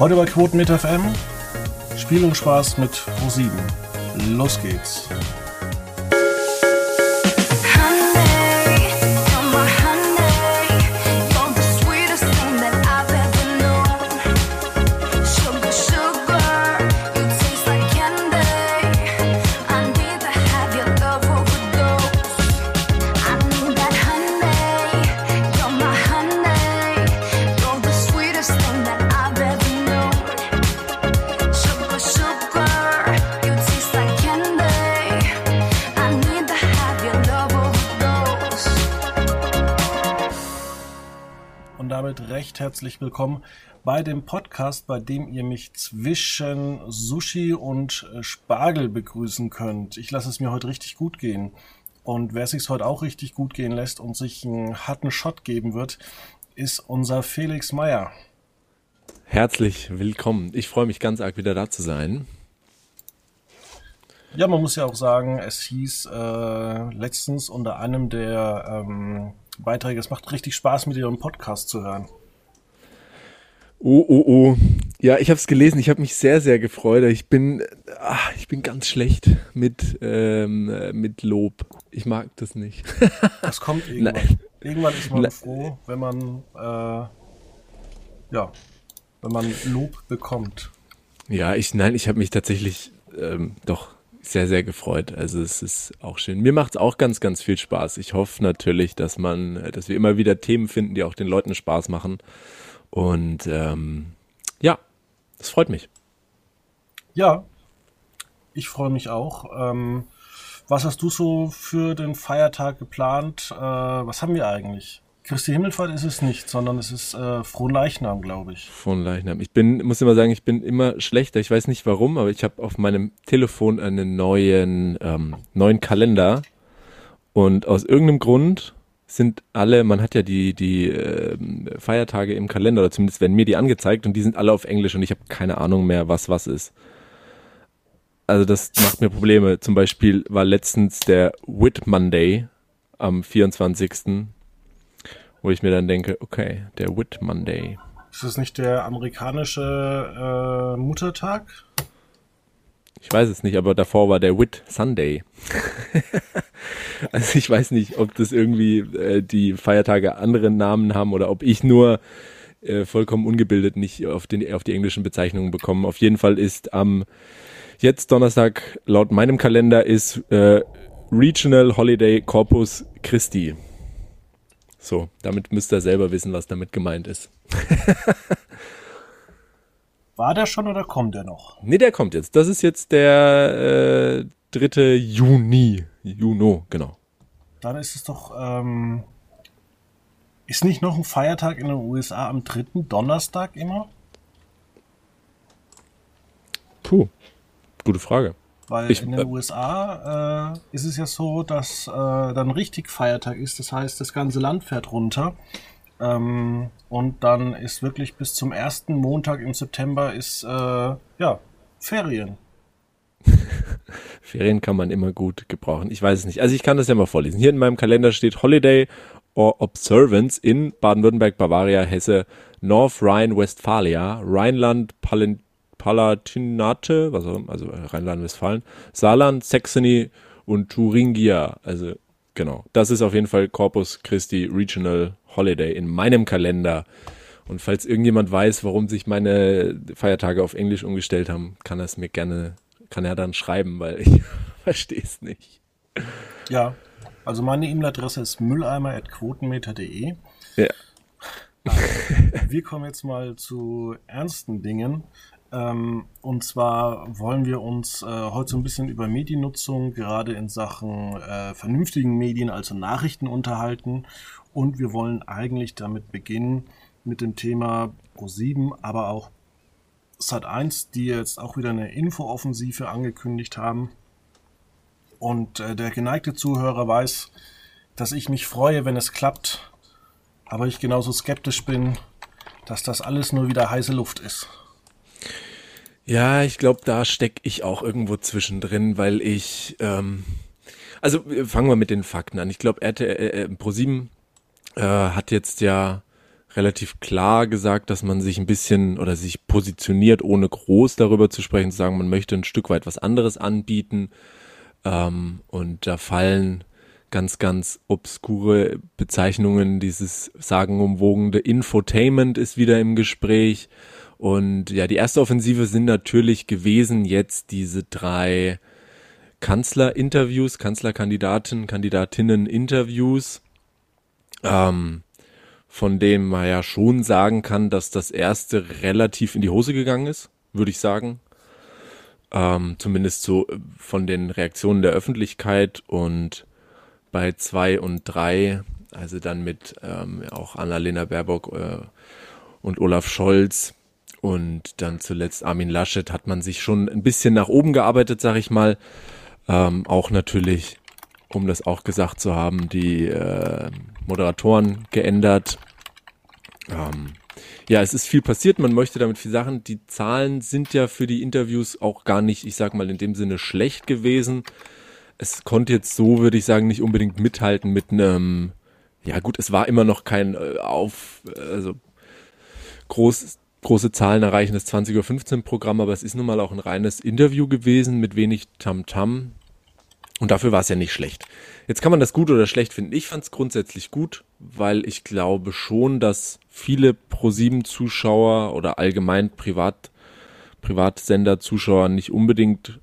Heute bei Quoten mit FM. Spiel und Spaß mit Pro7. Los geht's. Herzlich willkommen bei dem Podcast, bei dem ihr mich zwischen Sushi und äh, Spargel begrüßen könnt. Ich lasse es mir heute richtig gut gehen. Und wer sich heute auch richtig gut gehen lässt und sich einen harten Shot geben wird, ist unser Felix Meyer. Herzlich willkommen. Ich freue mich ganz arg wieder da zu sein. Ja, man muss ja auch sagen, es hieß äh, letztens unter einem der ähm, Beiträge, es macht richtig Spaß, mit ihrem Podcast zu hören. Oh, oh, oh. Ja, ich habe es gelesen. Ich habe mich sehr, sehr gefreut. Ich bin, ach, ich bin ganz schlecht mit, ähm, mit Lob. Ich mag das nicht. das kommt irgendwann. Nein. Irgendwann ist man Nein. froh, wenn man, äh, ja, wenn man Lob bekommt. Ja, ich, nein, ich habe mich tatsächlich ähm, doch sehr, sehr gefreut. Also es ist auch schön. Mir macht es auch ganz, ganz viel Spaß. Ich hoffe natürlich, dass man, dass wir immer wieder Themen finden, die auch den Leuten Spaß machen. Und ähm, ja, das freut mich. Ja, ich freue mich auch. Ähm, was hast du so für den Feiertag geplant? Äh, was haben wir eigentlich? Christi Himmelfahrt ist es nicht, sondern es ist äh, Fronleichnam, glaube ich. Fronleichnam. Ich bin, muss immer sagen, ich bin immer schlechter. Ich weiß nicht warum, aber ich habe auf meinem Telefon einen neuen, ähm, neuen Kalender. Und aus irgendeinem Grund sind alle, man hat ja die, die äh, Feiertage im Kalender, oder zumindest werden mir die angezeigt und die sind alle auf Englisch und ich habe keine Ahnung mehr, was was ist. Also das macht mir Probleme. Zum Beispiel war letztens der Whit Monday am 24., wo ich mir dann denke, okay, der Whit Monday. Ist das nicht der amerikanische äh, Muttertag? Ich weiß es nicht, aber davor war der Whit Sunday. also ich weiß nicht, ob das irgendwie äh, die Feiertage andere Namen haben oder ob ich nur äh, vollkommen ungebildet nicht auf, den, auf die englischen Bezeichnungen bekomme. Auf jeden Fall ist am jetzt Donnerstag laut meinem Kalender ist äh, Regional Holiday Corpus Christi. So, damit müsst ihr selber wissen, was damit gemeint ist. War der schon oder kommt der noch? Nee, der kommt jetzt. Das ist jetzt der äh, 3. Juni. Juno, genau. Dann ist es doch, ähm, ist nicht noch ein Feiertag in den USA am 3. Donnerstag immer? Puh, gute Frage. Weil ich, in den äh, USA äh, ist es ja so, dass äh, dann richtig Feiertag ist. Das heißt, das ganze Land fährt runter. Ähm, und dann ist wirklich bis zum ersten Montag im September ist äh, ja Ferien. Ferien kann man immer gut gebrauchen. Ich weiß es nicht. Also ich kann das ja mal vorlesen. Hier in meinem Kalender steht Holiday or Observance in Baden-Württemberg, Bavaria, Hesse, North Rhine-Westphalia, Rheinland, Palatinate, also Rheinland-Westfalen, Saarland, Saxony und Thuringia. Also genau. Das ist auf jeden Fall Corpus Christi Regional Holiday in meinem Kalender. Und falls irgendjemand weiß, warum sich meine Feiertage auf Englisch umgestellt haben, kann er es mir gerne, kann er dann schreiben, weil ich verstehe es nicht. Ja, also meine E-Mail-Adresse ist mülleimer.quotenmeter.de. Ja. Wir kommen jetzt mal zu ernsten Dingen. Ähm, und zwar wollen wir uns äh, heute so ein bisschen über Mediennutzung, gerade in Sachen äh, vernünftigen Medien, also Nachrichten unterhalten. Und wir wollen eigentlich damit beginnen mit dem Thema Pro7, aber auch Sat1, die jetzt auch wieder eine Infooffensive angekündigt haben. Und äh, der geneigte Zuhörer weiß, dass ich mich freue, wenn es klappt, aber ich genauso skeptisch bin, dass das alles nur wieder heiße Luft ist. Ja, ich glaube, da stecke ich auch irgendwo zwischendrin, weil ich, ähm, also fangen wir mit den Fakten an. Ich glaube, RTL äh, Pro7 äh, hat jetzt ja relativ klar gesagt, dass man sich ein bisschen oder sich positioniert, ohne groß darüber zu sprechen, zu sagen, man möchte ein Stück weit was anderes anbieten. Ähm, und da fallen ganz, ganz obskure Bezeichnungen. Dieses sagenumwogene Infotainment ist wieder im Gespräch. Und ja, die erste Offensive sind natürlich gewesen jetzt diese drei Kanzlerinterviews, Kanzlerkandidaten, Kandidatinnen-Interviews, ähm, von dem man ja schon sagen kann, dass das erste relativ in die Hose gegangen ist, würde ich sagen. Ähm, zumindest so von den Reaktionen der Öffentlichkeit und bei zwei und drei, also dann mit ähm, auch Annalena Baerbock äh, und Olaf Scholz und dann zuletzt Armin Laschet hat man sich schon ein bisschen nach oben gearbeitet, sag ich mal. Ähm, auch natürlich, um das auch gesagt zu haben, die äh, Moderatoren geändert. Ähm, ja, es ist viel passiert, man möchte damit viel Sachen. Die Zahlen sind ja für die Interviews auch gar nicht, ich sag mal, in dem Sinne schlecht gewesen es konnte jetzt so, würde ich sagen, nicht unbedingt mithalten mit einem, ja gut, es war immer noch kein äh, auf, also groß, große Zahlen erreichendes 20.15 Uhr Programm, aber es ist nun mal auch ein reines Interview gewesen mit wenig Tamtam. -Tam. Und dafür war es ja nicht schlecht. Jetzt kann man das gut oder schlecht finden. Ich fand es grundsätzlich gut, weil ich glaube schon, dass viele Pro7-Zuschauer oder allgemein Privat, Privatsender-Zuschauer nicht unbedingt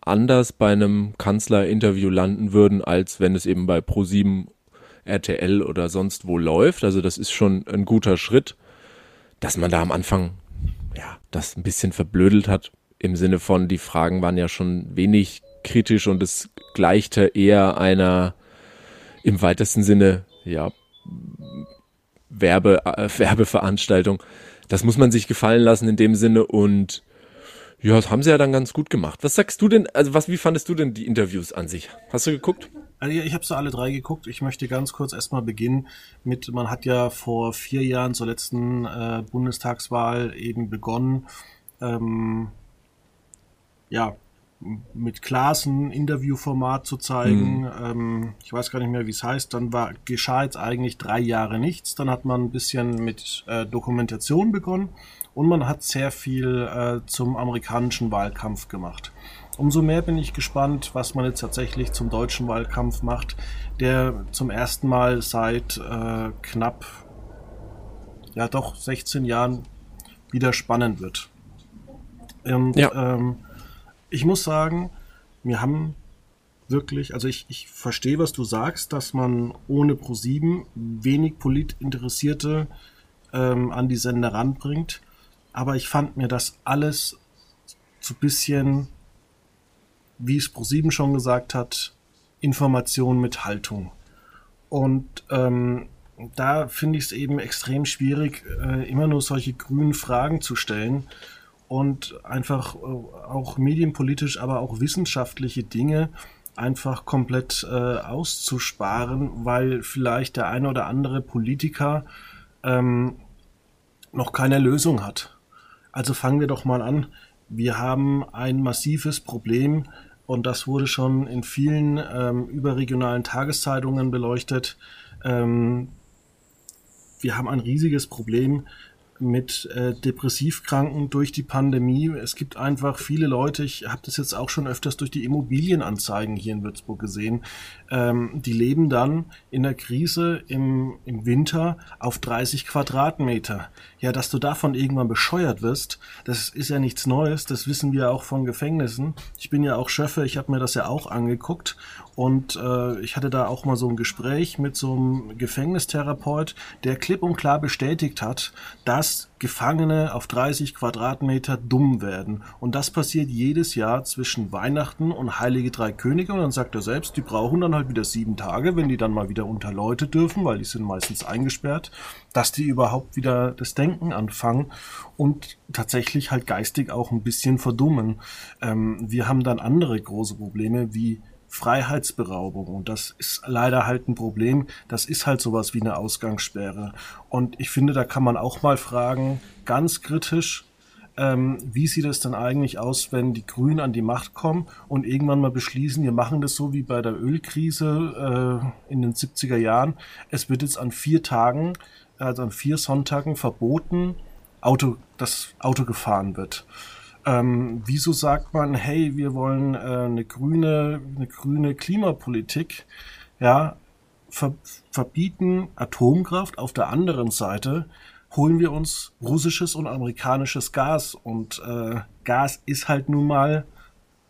anders bei einem Kanzlerinterview landen würden, als wenn es eben bei Pro7, RTL oder sonst wo läuft. Also das ist schon ein guter Schritt, dass man da am Anfang ja das ein bisschen verblödelt hat im Sinne von die Fragen waren ja schon wenig kritisch und es gleichte eher einer im weitesten Sinne ja Werbe, äh, Werbeveranstaltung. Das muss man sich gefallen lassen in dem Sinne und ja, das haben sie ja dann ganz gut gemacht. Was sagst du denn, also was, wie fandest du denn die Interviews an sich? Hast du geguckt? Also ich habe so alle drei geguckt. Ich möchte ganz kurz erstmal beginnen mit, man hat ja vor vier Jahren zur letzten äh, Bundestagswahl eben begonnen, ähm, ja, mit Klaas ein Interviewformat zu zeigen. Mhm. Ähm, ich weiß gar nicht mehr, wie es heißt. Dann war, geschah jetzt eigentlich drei Jahre nichts. Dann hat man ein bisschen mit äh, Dokumentation begonnen und man hat sehr viel äh, zum amerikanischen Wahlkampf gemacht. Umso mehr bin ich gespannt, was man jetzt tatsächlich zum deutschen Wahlkampf macht, der zum ersten Mal seit äh, knapp, ja doch 16 Jahren wieder spannend wird. Und ja. ähm, ich muss sagen, wir haben wirklich, also ich, ich verstehe, was du sagst, dass man ohne Pro7 wenig Politinteressierte ähm, an die Sender ranbringt aber ich fand mir das alles so bisschen, wie es ProSieben schon gesagt hat, Information mit Haltung. Und ähm, da finde ich es eben extrem schwierig, äh, immer nur solche grünen Fragen zu stellen und einfach äh, auch medienpolitisch, aber auch wissenschaftliche Dinge einfach komplett äh, auszusparen, weil vielleicht der eine oder andere Politiker ähm, noch keine Lösung hat. Also fangen wir doch mal an. Wir haben ein massives Problem und das wurde schon in vielen ähm, überregionalen Tageszeitungen beleuchtet. Ähm, wir haben ein riesiges Problem mit äh, Depressivkranken durch die Pandemie. Es gibt einfach viele Leute, ich habe das jetzt auch schon öfters durch die Immobilienanzeigen hier in Würzburg gesehen, ähm, die leben dann in der Krise im, im Winter auf 30 Quadratmeter. Ja, dass du davon irgendwann bescheuert wirst, das ist ja nichts Neues, das wissen wir auch von Gefängnissen. Ich bin ja auch Schöffe, ich habe mir das ja auch angeguckt und äh, ich hatte da auch mal so ein Gespräch mit so einem Gefängnistherapeut, der klipp und klar bestätigt hat, dass Gefangene auf 30 Quadratmeter dumm werden. Und das passiert jedes Jahr zwischen Weihnachten und Heilige Drei Könige. Und dann sagt er selbst, die brauchen dann halt wieder sieben Tage, wenn die dann mal wieder unter Leute dürfen, weil die sind meistens eingesperrt, dass die überhaupt wieder das Denken anfangen und tatsächlich halt geistig auch ein bisschen verdummen. Ähm, wir haben dann andere große Probleme wie Freiheitsberaubung. Und das ist leider halt ein Problem. Das ist halt sowas wie eine Ausgangssperre. Und ich finde, da kann man auch mal fragen, ganz kritisch, ähm, wie sieht es dann eigentlich aus, wenn die Grünen an die Macht kommen und irgendwann mal beschließen, wir machen das so wie bei der Ölkrise äh, in den 70er Jahren. Es wird jetzt an vier Tagen also an vier Sonntagen verboten, Auto, das Auto gefahren wird. Ähm, wieso sagt man, hey, wir wollen äh, eine grüne, eine grüne Klimapolitik, ja, ver verbieten Atomkraft, auf der anderen Seite holen wir uns russisches und amerikanisches Gas und äh, Gas ist halt nun mal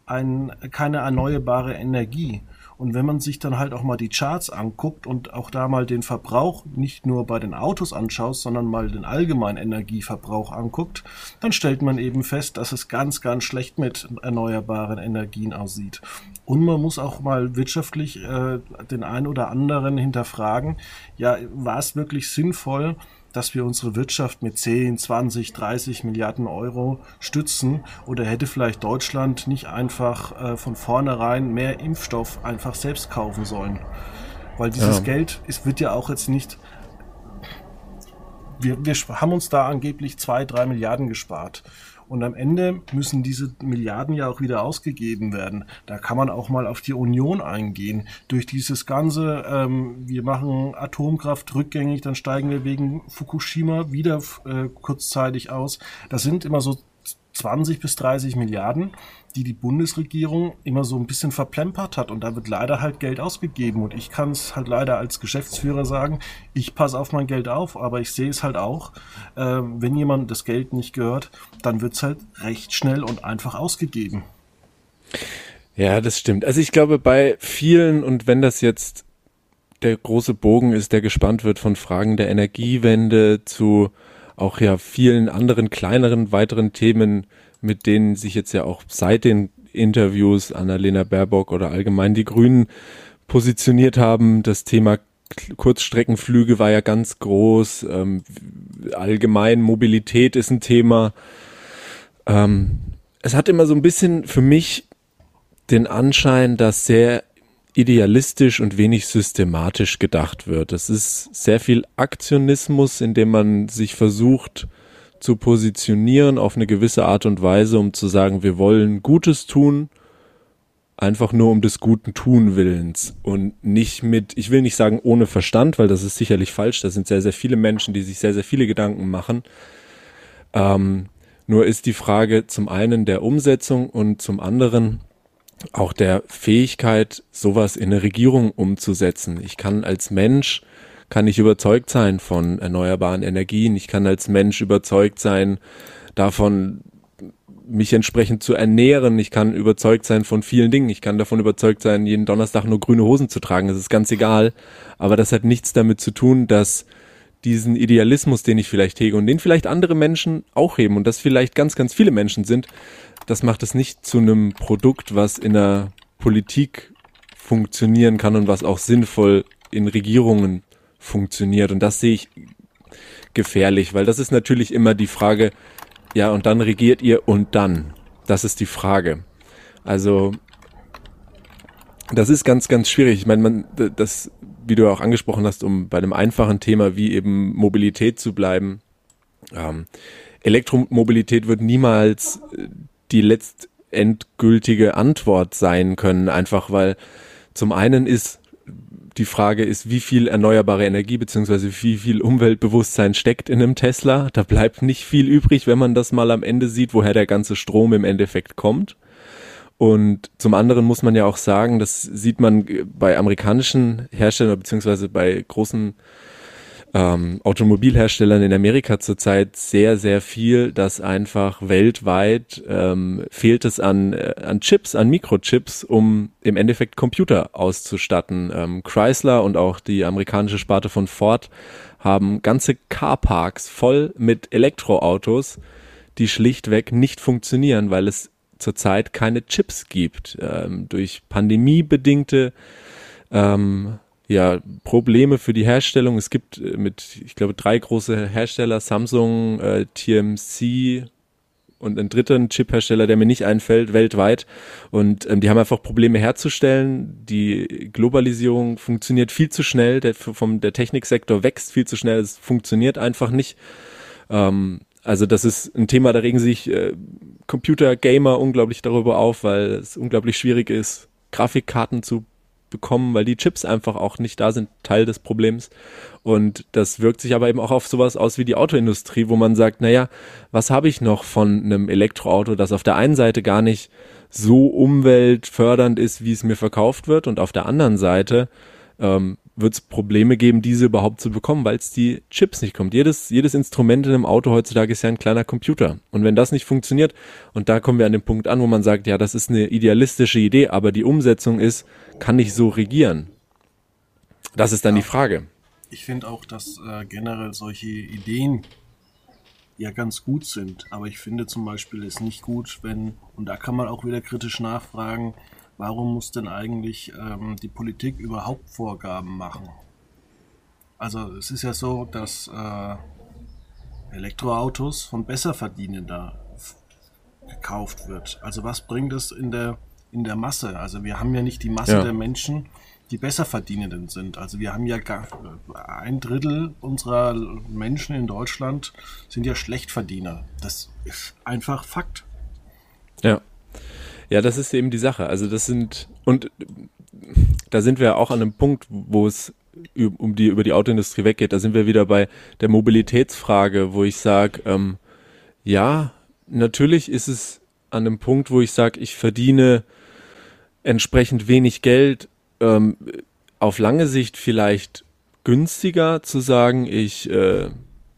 ein, keine erneuerbare Energie. Und wenn man sich dann halt auch mal die Charts anguckt und auch da mal den Verbrauch nicht nur bei den Autos anschaut, sondern mal den allgemeinen Energieverbrauch anguckt, dann stellt man eben fest, dass es ganz, ganz schlecht mit erneuerbaren Energien aussieht. Und man muss auch mal wirtschaftlich äh, den einen oder anderen hinterfragen, ja, war es wirklich sinnvoll, dass wir unsere Wirtschaft mit 10, 20, 30 Milliarden Euro stützen? Oder hätte vielleicht Deutschland nicht einfach äh, von vornherein mehr Impfstoff einfach selbst kaufen sollen? Weil dieses ja. Geld es wird ja auch jetzt nicht. Wir, wir haben uns da angeblich zwei, drei Milliarden gespart. Und am Ende müssen diese Milliarden ja auch wieder ausgegeben werden. Da kann man auch mal auf die Union eingehen. Durch dieses ganze, ähm, wir machen Atomkraft rückgängig, dann steigen wir wegen Fukushima wieder äh, kurzzeitig aus. Das sind immer so 20 bis 30 Milliarden die die Bundesregierung immer so ein bisschen verplempert hat und da wird leider halt Geld ausgegeben und ich kann es halt leider als Geschäftsführer sagen, ich passe auf mein Geld auf, aber ich sehe es halt auch, äh, wenn jemand das Geld nicht gehört, dann wird es halt recht schnell und einfach ausgegeben. Ja, das stimmt. Also ich glaube bei vielen und wenn das jetzt der große Bogen ist, der gespannt wird von Fragen der Energiewende zu auch ja vielen anderen kleineren weiteren Themen, mit denen sich jetzt ja auch seit den Interviews Annalena Baerbock oder allgemein die Grünen positioniert haben. Das Thema Kurzstreckenflüge war ja ganz groß. Ähm, allgemein Mobilität ist ein Thema. Ähm, es hat immer so ein bisschen für mich den Anschein, dass sehr idealistisch und wenig systematisch gedacht wird. Es ist sehr viel Aktionismus, in dem man sich versucht, zu positionieren auf eine gewisse Art und Weise, um zu sagen, wir wollen Gutes tun, einfach nur um des guten Tun willens und nicht mit, ich will nicht sagen ohne Verstand, weil das ist sicherlich falsch, da sind sehr, sehr viele Menschen, die sich sehr, sehr viele Gedanken machen. Ähm, nur ist die Frage zum einen der Umsetzung und zum anderen auch der Fähigkeit, sowas in eine Regierung umzusetzen. Ich kann als Mensch kann ich überzeugt sein von erneuerbaren Energien. Ich kann als Mensch überzeugt sein davon, mich entsprechend zu ernähren. Ich kann überzeugt sein von vielen Dingen. Ich kann davon überzeugt sein, jeden Donnerstag nur grüne Hosen zu tragen. Das ist ganz egal. Aber das hat nichts damit zu tun, dass diesen Idealismus, den ich vielleicht hege und den vielleicht andere Menschen auch heben und das vielleicht ganz, ganz viele Menschen sind, das macht es nicht zu einem Produkt, was in der Politik funktionieren kann und was auch sinnvoll in Regierungen funktioniert. Und das sehe ich gefährlich, weil das ist natürlich immer die Frage, ja, und dann regiert ihr und dann. Das ist die Frage. Also, das ist ganz, ganz schwierig. Ich meine, man, das, wie du auch angesprochen hast, um bei einem einfachen Thema wie eben Mobilität zu bleiben. Ähm, Elektromobilität wird niemals äh, die letztendgültige Antwort sein können, einfach weil zum einen ist die Frage ist, wie viel erneuerbare Energie beziehungsweise wie viel Umweltbewusstsein steckt in einem Tesla. Da bleibt nicht viel übrig, wenn man das mal am Ende sieht, woher der ganze Strom im Endeffekt kommt. Und zum anderen muss man ja auch sagen, das sieht man bei amerikanischen Herstellern beziehungsweise bei großen ähm, Automobilherstellern in Amerika zurzeit sehr, sehr viel, dass einfach weltweit ähm, fehlt es an, äh, an Chips, an Mikrochips, um im Endeffekt Computer auszustatten. Ähm, Chrysler und auch die amerikanische Sparte von Ford haben ganze Carparks voll mit Elektroautos, die schlichtweg nicht funktionieren, weil es zurzeit keine Chips gibt. Ähm, durch pandemiebedingte ähm, ja, Probleme für die Herstellung. Es gibt äh, mit, ich glaube, drei große Hersteller, Samsung, äh, TMC und einen dritten Chip-Hersteller, der mir nicht einfällt, weltweit. Und ähm, die haben einfach Probleme herzustellen. Die Globalisierung funktioniert viel zu schnell. Der, vom, der Techniksektor wächst viel zu schnell. Es funktioniert einfach nicht. Ähm, also das ist ein Thema, da regen sich äh, Computer-Gamer unglaublich darüber auf, weil es unglaublich schwierig ist, Grafikkarten zu bekommen, weil die Chips einfach auch nicht da sind, Teil des Problems. Und das wirkt sich aber eben auch auf sowas aus wie die Autoindustrie, wo man sagt, naja, was habe ich noch von einem Elektroauto, das auf der einen Seite gar nicht so umweltfördernd ist, wie es mir verkauft wird, und auf der anderen Seite ähm, wird es Probleme geben, diese überhaupt zu bekommen, weil es die Chips nicht kommt. Jedes, jedes Instrument in einem Auto heutzutage ist ja ein kleiner Computer. Und wenn das nicht funktioniert, und da kommen wir an den Punkt an, wo man sagt, ja, das ist eine idealistische Idee, aber die Umsetzung ist, kann ich so regieren? Das ist dann ja, die Frage. Ich finde auch, dass äh, generell solche Ideen ja ganz gut sind. Aber ich finde zum Beispiel es nicht gut, wenn, und da kann man auch wieder kritisch nachfragen, warum muss denn eigentlich ähm, die Politik überhaupt Vorgaben machen? Also es ist ja so, dass äh, Elektroautos von Besserverdienender gekauft wird. Also was bringt es in der in der Masse? Also wir haben ja nicht die Masse ja. der Menschen, die Besserverdienenden sind. Also wir haben ja gar, ein Drittel unserer Menschen in Deutschland sind ja Schlechtverdiener. Das ist einfach Fakt. Ja. Ja, das ist eben die Sache. Also das sind, und da sind wir auch an einem Punkt, wo es um die, über die Autoindustrie weggeht. Da sind wir wieder bei der Mobilitätsfrage, wo ich sage, ähm, ja, natürlich ist es an einem Punkt, wo ich sage, ich verdiene entsprechend wenig Geld, ähm, auf lange Sicht vielleicht günstiger zu sagen, ich äh,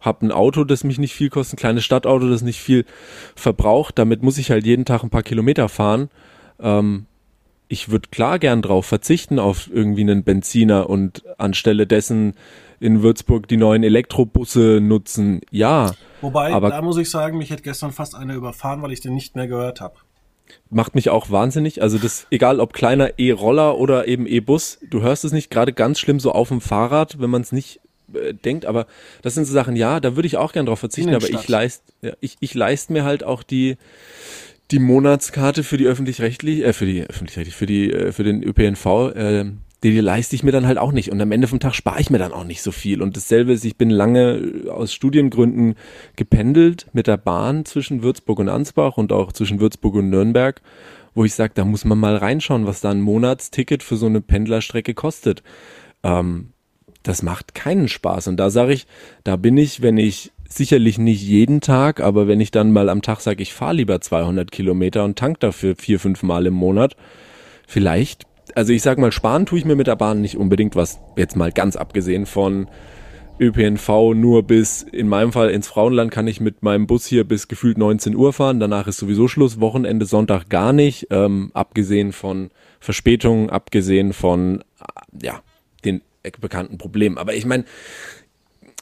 habe ein Auto, das mich nicht viel kostet, ein kleines Stadtauto, das nicht viel verbraucht. Damit muss ich halt jeden Tag ein paar Kilometer fahren. Ähm, ich würde klar gern drauf verzichten auf irgendwie einen Benziner und anstelle dessen in Würzburg die neuen Elektrobusse nutzen. Ja. Wobei, aber da muss ich sagen, mich hätte gestern fast einer überfahren, weil ich den nicht mehr gehört habe. Macht mich auch wahnsinnig. Also das, egal ob kleiner E-Roller oder eben E-Bus, du hörst es nicht gerade ganz schlimm so auf dem Fahrrad, wenn man es nicht äh, denkt, aber das sind so Sachen, ja, da würde ich auch gern drauf verzichten, aber ich leist, ja, ich, ich leist mir halt auch die, die Monatskarte für die öffentlich-rechtlich, äh, für die öffentlich-rechtlich, für die, äh, für den ÖPNV, äh, die, die leiste ich mir dann halt auch nicht. Und am Ende vom Tag spare ich mir dann auch nicht so viel. Und dasselbe ist, ich bin lange aus Studiengründen gependelt mit der Bahn zwischen Würzburg und Ansbach und auch zwischen Würzburg und Nürnberg, wo ich sage, da muss man mal reinschauen, was da ein Monatsticket für so eine Pendlerstrecke kostet. Ähm, das macht keinen Spaß. Und da sage ich, da bin ich, wenn ich sicherlich nicht jeden Tag, aber wenn ich dann mal am Tag sage, ich fahre lieber 200 Kilometer und tank dafür vier, fünf Mal im Monat, vielleicht, also ich sag mal, sparen tue ich mir mit der Bahn nicht unbedingt was, jetzt mal ganz abgesehen von ÖPNV nur bis, in meinem Fall ins Frauenland kann ich mit meinem Bus hier bis gefühlt 19 Uhr fahren, danach ist sowieso Schluss, Wochenende, Sonntag gar nicht, ähm, abgesehen von Verspätungen, abgesehen von, ja, bekannten Problemen. Aber ich meine,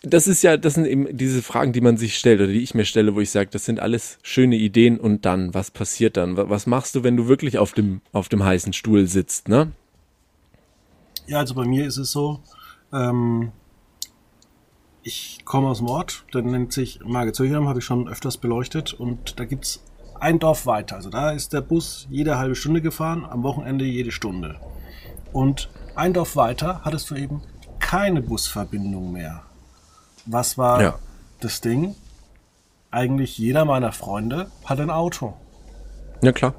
das ist ja, das sind eben diese Fragen, die man sich stellt oder die ich mir stelle, wo ich sage, das sind alles schöne Ideen und dann, was passiert dann? Was machst du, wenn du wirklich auf dem, auf dem heißen Stuhl sitzt, ne? Ja, also bei mir ist es so, ähm, ich komme aus dem Ort, der nennt sich Margezöchern, habe ich schon öfters beleuchtet und da gibt es ein Dorf weiter. Also da ist der Bus jede halbe Stunde gefahren, am Wochenende jede Stunde. Und ein Dorf weiter hattest du eben keine Busverbindung mehr. Was war ja. das Ding? Eigentlich jeder meiner Freunde hat ein Auto. Ja, klar.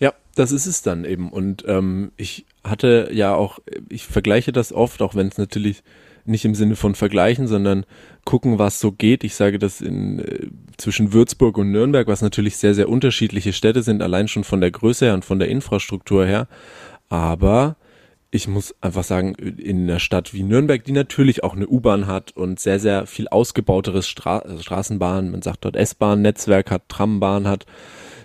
Ja, das ist es dann eben. Und ähm, ich hatte ja auch, ich vergleiche das oft, auch wenn es natürlich nicht im Sinne von vergleichen, sondern gucken, was so geht. Ich sage das in, äh, zwischen Würzburg und Nürnberg, was natürlich sehr, sehr unterschiedliche Städte sind, allein schon von der Größe her und von der Infrastruktur her. Aber ich muss einfach sagen, in einer Stadt wie Nürnberg, die natürlich auch eine U-Bahn hat und sehr, sehr viel ausgebauteres Stra Straßenbahn, man sagt dort S-Bahn-Netzwerk hat, Trambahn hat,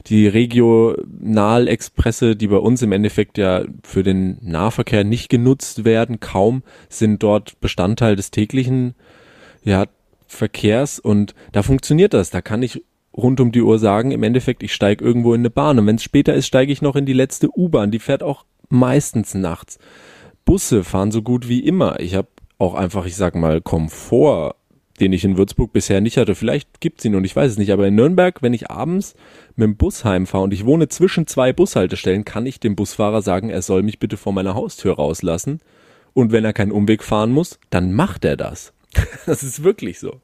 die Regionalexpresse, die bei uns im Endeffekt ja für den Nahverkehr nicht genutzt werden, kaum sind dort Bestandteil des täglichen ja, Verkehrs und da funktioniert das. Da kann ich rund um die Uhr sagen, im Endeffekt, ich steige irgendwo in eine Bahn und wenn es später ist, steige ich noch in die letzte U-Bahn. Die fährt auch meistens nachts. Busse fahren so gut wie immer. Ich habe auch einfach, ich sag mal, Komfort, den ich in Würzburg bisher nicht hatte. Vielleicht gibt's ihn und ich weiß es nicht. Aber in Nürnberg, wenn ich abends mit dem Bus heimfahre und ich wohne zwischen zwei Bushaltestellen, kann ich dem Busfahrer sagen, er soll mich bitte vor meiner Haustür rauslassen. Und wenn er keinen Umweg fahren muss, dann macht er das. das ist wirklich so.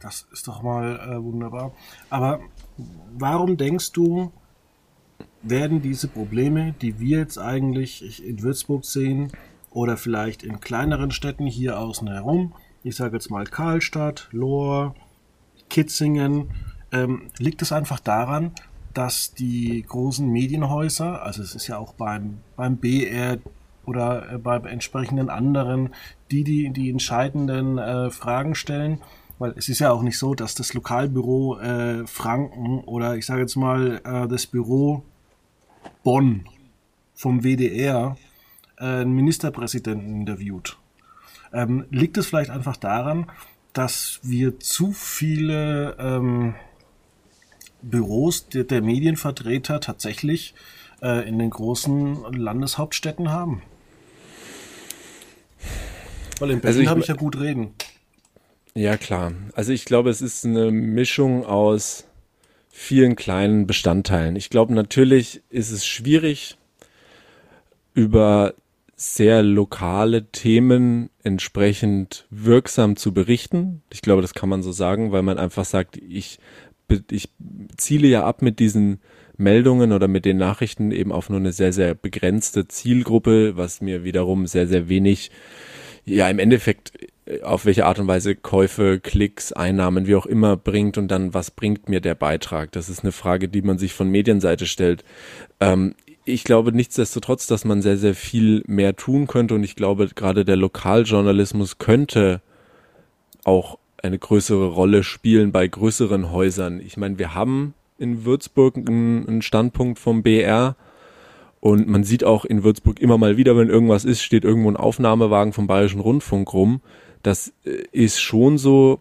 Das ist doch mal äh, wunderbar. Aber warum denkst du, werden diese Probleme, die wir jetzt eigentlich in Würzburg sehen oder vielleicht in kleineren Städten hier außen herum, ich sage jetzt mal Karlstadt, Lohr, Kitzingen, ähm, liegt es einfach daran, dass die großen Medienhäuser, also es ist ja auch beim, beim BR oder äh, bei entsprechenden anderen, die die, die entscheidenden äh, Fragen stellen, weil es ist ja auch nicht so, dass das Lokalbüro äh, Franken oder ich sage jetzt mal äh, das Büro Bonn vom WDR äh, einen Ministerpräsidenten interviewt. Ähm, liegt es vielleicht einfach daran, dass wir zu viele ähm, Büros der, der, Medienvertreter tatsächlich äh, in den großen Landeshauptstädten haben? Weil in Berlin also habe ich ja gut reden. Ja, klar. Also ich glaube, es ist eine Mischung aus vielen kleinen Bestandteilen. Ich glaube, natürlich ist es schwierig, über sehr lokale Themen entsprechend wirksam zu berichten. Ich glaube, das kann man so sagen, weil man einfach sagt, ich, ich ziele ja ab mit diesen Meldungen oder mit den Nachrichten eben auf nur eine sehr, sehr begrenzte Zielgruppe, was mir wiederum sehr, sehr wenig, ja, im Endeffekt auf welche Art und Weise Käufe, Klicks, Einnahmen, wie auch immer bringt und dann, was bringt mir der Beitrag? Das ist eine Frage, die man sich von Medienseite stellt. Ähm, ich glaube nichtsdestotrotz, dass man sehr, sehr viel mehr tun könnte und ich glaube, gerade der Lokaljournalismus könnte auch eine größere Rolle spielen bei größeren Häusern. Ich meine, wir haben in Würzburg einen, Standpunkt vom BR, und man sieht auch in Würzburg immer mal wieder, wenn irgendwas ist, steht irgendwo ein Aufnahmewagen vom Bayerischen Rundfunk rum. Das äh, ist schon so.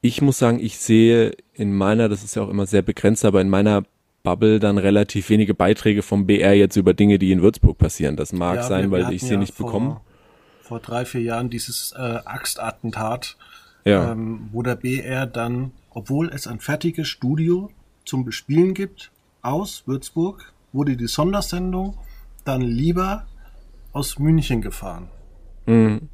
Ich muss sagen, ich sehe in meiner, das ist ja auch immer sehr begrenzt, aber in meiner Bubble dann relativ wenige Beiträge vom BR jetzt über Dinge, die in Würzburg passieren. Das mag ja, sein, weil ich sie ja nicht vor, bekomme. Vor drei, vier Jahren dieses äh, Axtattentat, ja. ähm, wo der BR dann, obwohl es ein fertiges Studio zum Bespielen gibt, aus Würzburg, wurde die Sondersendung dann lieber aus München gefahren. Mhm.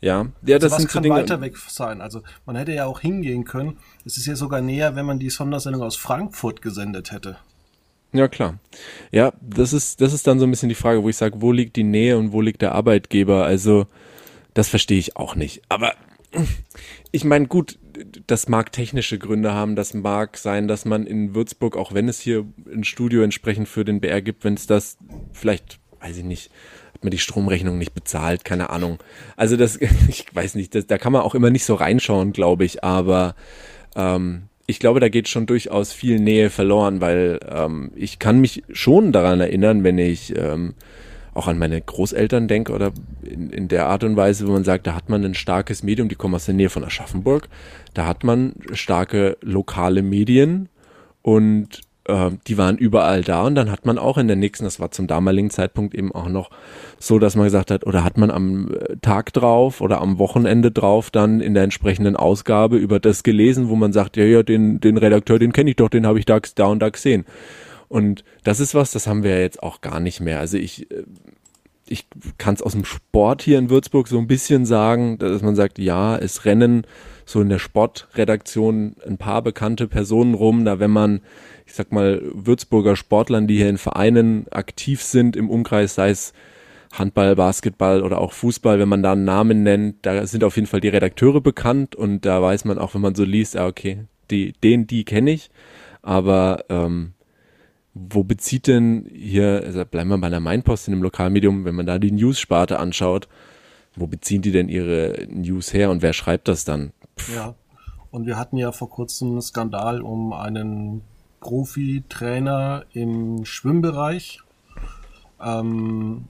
Ja, ja, das also sind kann Dinge. weiter weg sein. Also man hätte ja auch hingehen können. Es ist ja sogar näher, wenn man die Sondersendung aus Frankfurt gesendet hätte. Ja, klar. Ja, das ist, das ist dann so ein bisschen die Frage, wo ich sage, wo liegt die Nähe und wo liegt der Arbeitgeber? Also, das verstehe ich auch nicht. Aber ich meine, gut, das mag technische Gründe haben, das mag sein, dass man in Würzburg, auch wenn es hier ein Studio entsprechend für den BR gibt, wenn es das vielleicht, weiß ich nicht, hat man die Stromrechnung nicht bezahlt, keine Ahnung. Also das, ich weiß nicht, das, da kann man auch immer nicht so reinschauen, glaube ich, aber ähm, ich glaube, da geht schon durchaus viel Nähe verloren, weil ähm, ich kann mich schon daran erinnern, wenn ich ähm, auch an meine Großeltern denke oder in, in der Art und Weise, wo man sagt, da hat man ein starkes Medium, die kommen aus der Nähe von Aschaffenburg, da hat man starke lokale Medien und äh, die waren überall da und dann hat man auch in der nächsten, das war zum damaligen Zeitpunkt eben auch noch so, dass man gesagt hat, oder hat man am äh, Tag drauf oder am Wochenende drauf dann in der entsprechenden Ausgabe über das gelesen, wo man sagt, ja, ja, den, den Redakteur, den kenne ich doch, den habe ich da, da und da gesehen. Und das ist was, das haben wir jetzt auch gar nicht mehr. Also ich, äh, ich kann es aus dem Sport hier in Würzburg so ein bisschen sagen, dass man sagt, ja, es rennen so in der Sportredaktion ein paar bekannte Personen rum, da wenn man, ich sag mal, Würzburger Sportlern, die hier in Vereinen aktiv sind im Umkreis, sei es Handball, Basketball oder auch Fußball, wenn man da einen Namen nennt, da sind auf jeden Fall die Redakteure bekannt und da weiß man auch, wenn man so liest, ah, okay, die, den, die kenne ich, aber ähm, wo bezieht denn hier, also bleiben wir bei der Mainpost in dem Lokalmedium, wenn man da die News-Sparte anschaut, wo beziehen die denn ihre News her und wer schreibt das dann? Pff. Ja, und wir hatten ja vor kurzem einen Skandal um einen Profi-Trainer im Schwimmbereich. Ähm,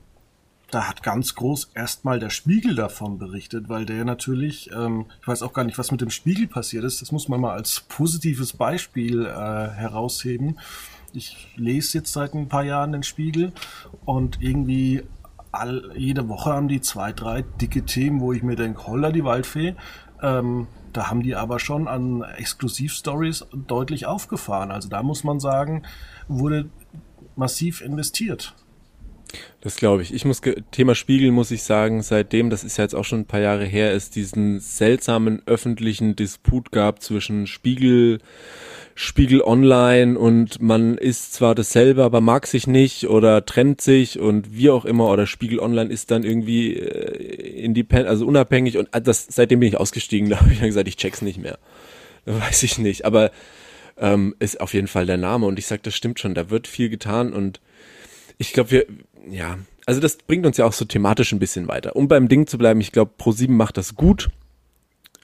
da hat ganz groß erstmal der Spiegel davon berichtet, weil der natürlich, ähm, ich weiß auch gar nicht, was mit dem Spiegel passiert ist, das muss man mal als positives Beispiel äh, herausheben ich lese jetzt seit ein paar Jahren den Spiegel und irgendwie all, jede Woche haben die zwei, drei dicke Themen, wo ich mir denke, holla die Waldfee. Ähm, da haben die aber schon an Exklusivstories deutlich aufgefahren. Also da muss man sagen, wurde massiv investiert. Das glaube ich. Ich muss Thema Spiegel muss ich sagen, seitdem, das ist ja jetzt auch schon ein paar Jahre her, es diesen seltsamen öffentlichen Disput gab zwischen Spiegel Spiegel Online und man ist zwar dasselbe, aber mag sich nicht oder trennt sich und wie auch immer oder Spiegel Online ist dann irgendwie äh, independent, also unabhängig und äh, das seitdem bin ich ausgestiegen, da habe ich dann gesagt, ich check's nicht mehr. Weiß ich nicht, aber ähm, ist auf jeden Fall der Name und ich sag, das stimmt schon, da wird viel getan und ich glaube, wir ja, also das bringt uns ja auch so thematisch ein bisschen weiter. Um beim Ding zu bleiben, ich glaube, Pro7 macht das gut.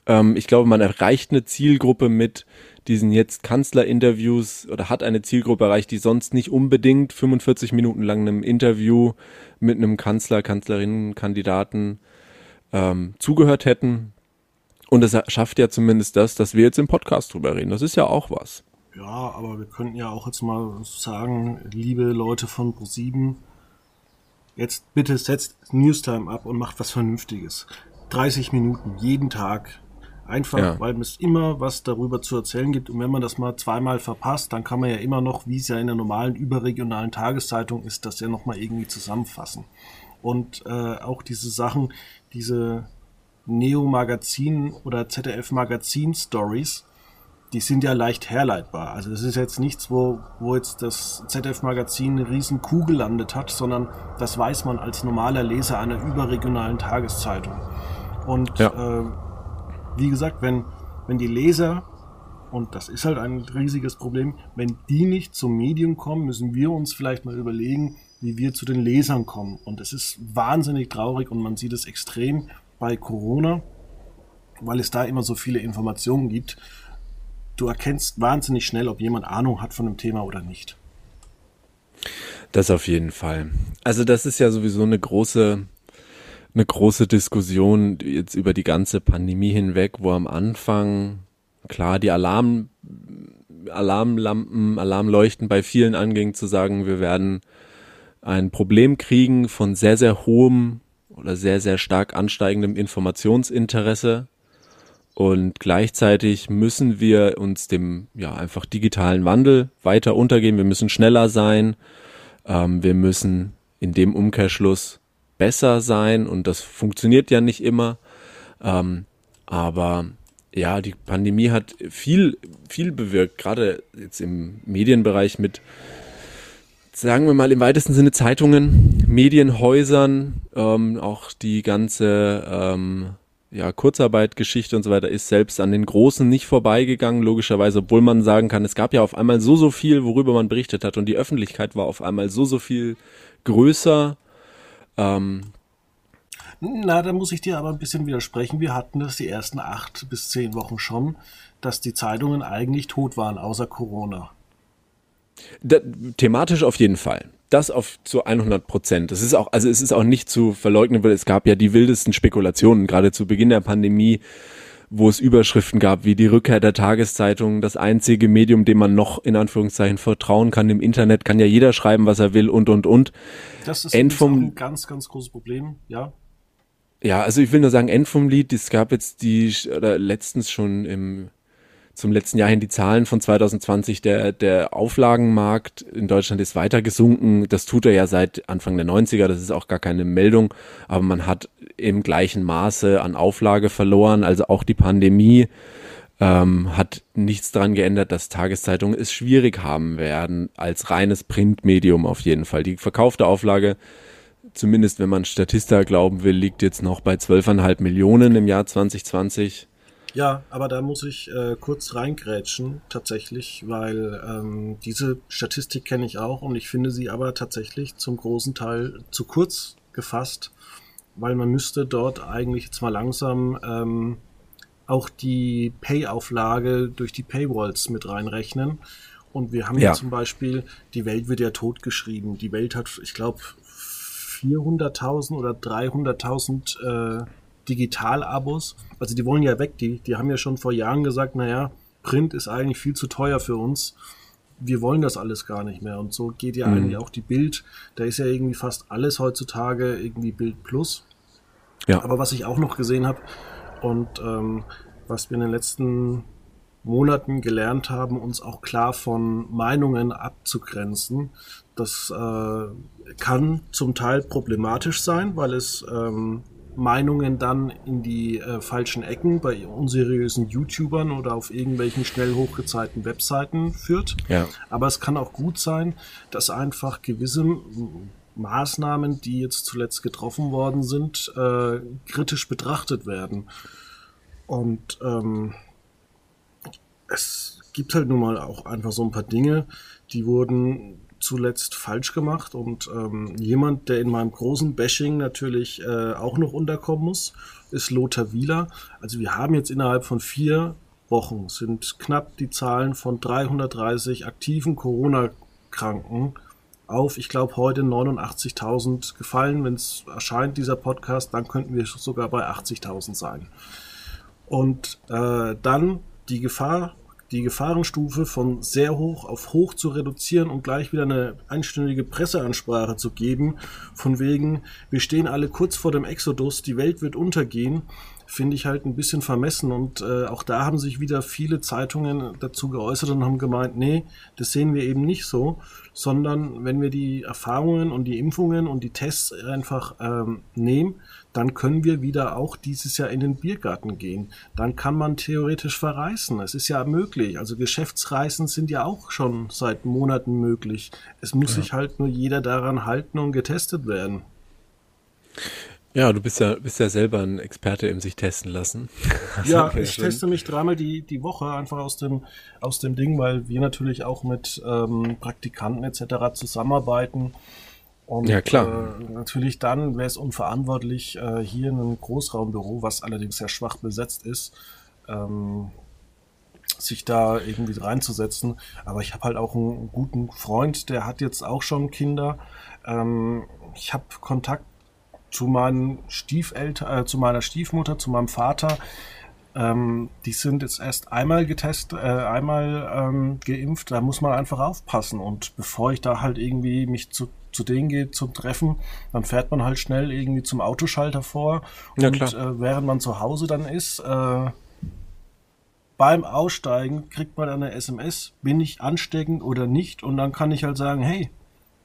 Ähm, ich glaube, man erreicht eine Zielgruppe mit diesen jetzt Kanzlerinterviews oder hat eine Zielgruppe erreicht, die sonst nicht unbedingt 45 Minuten lang einem Interview mit einem Kanzler, Kanzlerinnenkandidaten ähm, zugehört hätten. Und es schafft ja zumindest das, dass wir jetzt im Podcast drüber reden. Das ist ja auch was. Ja, aber wir könnten ja auch jetzt mal sagen, liebe Leute von Pro7, jetzt bitte setzt Newstime ab und macht was Vernünftiges. 30 Minuten jeden Tag Einfach, ja. weil es immer was darüber zu erzählen gibt. Und wenn man das mal zweimal verpasst, dann kann man ja immer noch, wie es ja in der normalen überregionalen Tageszeitung ist, das ja nochmal irgendwie zusammenfassen. Und äh, auch diese Sachen, diese Neo-Magazin oder ZDF-Magazin-Stories, die sind ja leicht herleitbar. Also das ist jetzt nichts, wo, wo jetzt das ZDF-Magazin eine riesen Kuh gelandet hat, sondern das weiß man als normaler Leser einer überregionalen Tageszeitung. Und ja. äh, wie gesagt, wenn, wenn die Leser, und das ist halt ein riesiges Problem, wenn die nicht zum Medium kommen, müssen wir uns vielleicht mal überlegen, wie wir zu den Lesern kommen. Und es ist wahnsinnig traurig und man sieht es extrem bei Corona, weil es da immer so viele Informationen gibt. Du erkennst wahnsinnig schnell, ob jemand Ahnung hat von einem Thema oder nicht. Das auf jeden Fall. Also das ist ja sowieso eine große eine große Diskussion jetzt über die ganze Pandemie hinweg, wo am Anfang klar die Alarm, Alarmlampen, Alarmleuchten bei vielen anging zu sagen, wir werden ein Problem kriegen von sehr, sehr hohem oder sehr, sehr stark ansteigendem Informationsinteresse. Und gleichzeitig müssen wir uns dem, ja, einfach digitalen Wandel weiter untergehen. Wir müssen schneller sein. Ähm, wir müssen in dem Umkehrschluss besser sein und das funktioniert ja nicht immer. Ähm, aber ja, die Pandemie hat viel, viel bewirkt, gerade jetzt im Medienbereich mit, sagen wir mal im weitesten Sinne Zeitungen, Medienhäusern, ähm, auch die ganze ähm, ja, Kurzarbeitgeschichte und so weiter ist selbst an den Großen nicht vorbeigegangen, logischerweise, obwohl man sagen kann, es gab ja auf einmal so, so viel, worüber man berichtet hat und die Öffentlichkeit war auf einmal so, so viel größer ähm, Na, da muss ich dir aber ein bisschen widersprechen. Wir hatten das die ersten acht bis zehn Wochen schon, dass die Zeitungen eigentlich tot waren, außer Corona. Da, thematisch auf jeden Fall. Das auf zu 100 Prozent. Es ist auch, also es ist auch nicht zu verleugnen, weil es gab ja die wildesten Spekulationen, gerade zu Beginn der Pandemie, wo es Überschriften gab, wie die Rückkehr der Tageszeitung, das einzige Medium, dem man noch in Anführungszeichen vertrauen kann im Internet, kann ja jeder schreiben, was er will und und und. Das ist End vom, ein ganz, ganz großes Problem, ja. Ja, also ich will nur sagen, End vom Lied, es gab jetzt die, oder letztens schon im zum letzten Jahr hin die Zahlen von 2020. Der, der Auflagenmarkt in Deutschland ist weiter gesunken. Das tut er ja seit Anfang der 90er. Das ist auch gar keine Meldung. Aber man hat im gleichen Maße an Auflage verloren. Also auch die Pandemie ähm, hat nichts daran geändert, dass Tageszeitungen es schwierig haben werden als reines Printmedium auf jeden Fall. Die verkaufte Auflage zumindest wenn man Statista glauben will, liegt jetzt noch bei 12,5 Millionen im Jahr 2020. Ja, aber da muss ich äh, kurz reingrätschen, tatsächlich, weil ähm, diese Statistik kenne ich auch und ich finde sie aber tatsächlich zum großen Teil zu kurz gefasst, weil man müsste dort eigentlich jetzt mal langsam ähm, auch die Pay-Auflage durch die Paywalls mit reinrechnen. Und wir haben ja. zum Beispiel, die Welt wird ja totgeschrieben. Die Welt hat, ich glaube, 400.000 oder 300.000 äh, Digital-Abos. Also die wollen ja weg, die, die haben ja schon vor Jahren gesagt, naja, Print ist eigentlich viel zu teuer für uns. Wir wollen das alles gar nicht mehr. Und so geht ja mhm. eigentlich auch die Bild. Da ist ja irgendwie fast alles heutzutage irgendwie Bild Plus. Ja. Aber was ich auch noch gesehen habe und ähm, was mir in den letzten Monaten gelernt haben, uns auch klar von Meinungen abzugrenzen. Das äh, kann zum Teil problematisch sein, weil es ähm, Meinungen dann in die äh, falschen Ecken bei unseriösen YouTubern oder auf irgendwelchen schnell hochgezeigten Webseiten führt. Ja. Aber es kann auch gut sein, dass einfach gewisse Maßnahmen, die jetzt zuletzt getroffen worden sind, äh, kritisch betrachtet werden. Und ähm, es gibt halt nun mal auch einfach so ein paar Dinge, die wurden zuletzt falsch gemacht und ähm, jemand, der in meinem großen Bashing natürlich äh, auch noch unterkommen muss, ist Lothar Wieler. Also wir haben jetzt innerhalb von vier Wochen sind knapp die Zahlen von 330 aktiven Corona-Kranken auf, ich glaube, heute 89.000 gefallen. Wenn es erscheint, dieser Podcast, dann könnten wir sogar bei 80.000 sein. Und äh, dann die Gefahr die Gefahrenstufe von sehr hoch auf hoch zu reduzieren und gleich wieder eine einstündige Presseansprache zu geben, von wegen, wir stehen alle kurz vor dem Exodus, die Welt wird untergehen, finde ich halt ein bisschen vermessen. Und äh, auch da haben sich wieder viele Zeitungen dazu geäußert und haben gemeint, nee, das sehen wir eben nicht so, sondern wenn wir die Erfahrungen und die Impfungen und die Tests einfach ähm, nehmen, dann können wir wieder auch dieses Jahr in den Biergarten gehen. Dann kann man theoretisch verreisen. Es ist ja möglich. Also Geschäftsreisen sind ja auch schon seit Monaten möglich. Es muss ja. sich halt nur jeder daran halten und getestet werden. Ja, du bist ja, bist ja selber ein Experte im sich testen lassen. ja, ich teste mich dreimal die, die Woche einfach aus dem, aus dem Ding, weil wir natürlich auch mit ähm, Praktikanten etc. zusammenarbeiten. Und ja, klar. Äh, natürlich dann wäre es unverantwortlich, äh, hier in einem Großraumbüro, was allerdings sehr schwach besetzt ist, ähm, sich da irgendwie reinzusetzen. Aber ich habe halt auch einen guten Freund, der hat jetzt auch schon Kinder. Ähm, ich habe Kontakt zu meinen Stiefeltern, äh, zu meiner Stiefmutter, zu meinem Vater. Ähm, die sind jetzt erst einmal getestet, äh, einmal ähm, geimpft. Da muss man einfach aufpassen. Und bevor ich da halt irgendwie mich zu, zu denen gehe zum Treffen, dann fährt man halt schnell irgendwie zum Autoschalter vor. Ja, und äh, während man zu Hause dann ist, äh, beim Aussteigen kriegt man eine SMS, bin ich ansteckend oder nicht? Und dann kann ich halt sagen, hey,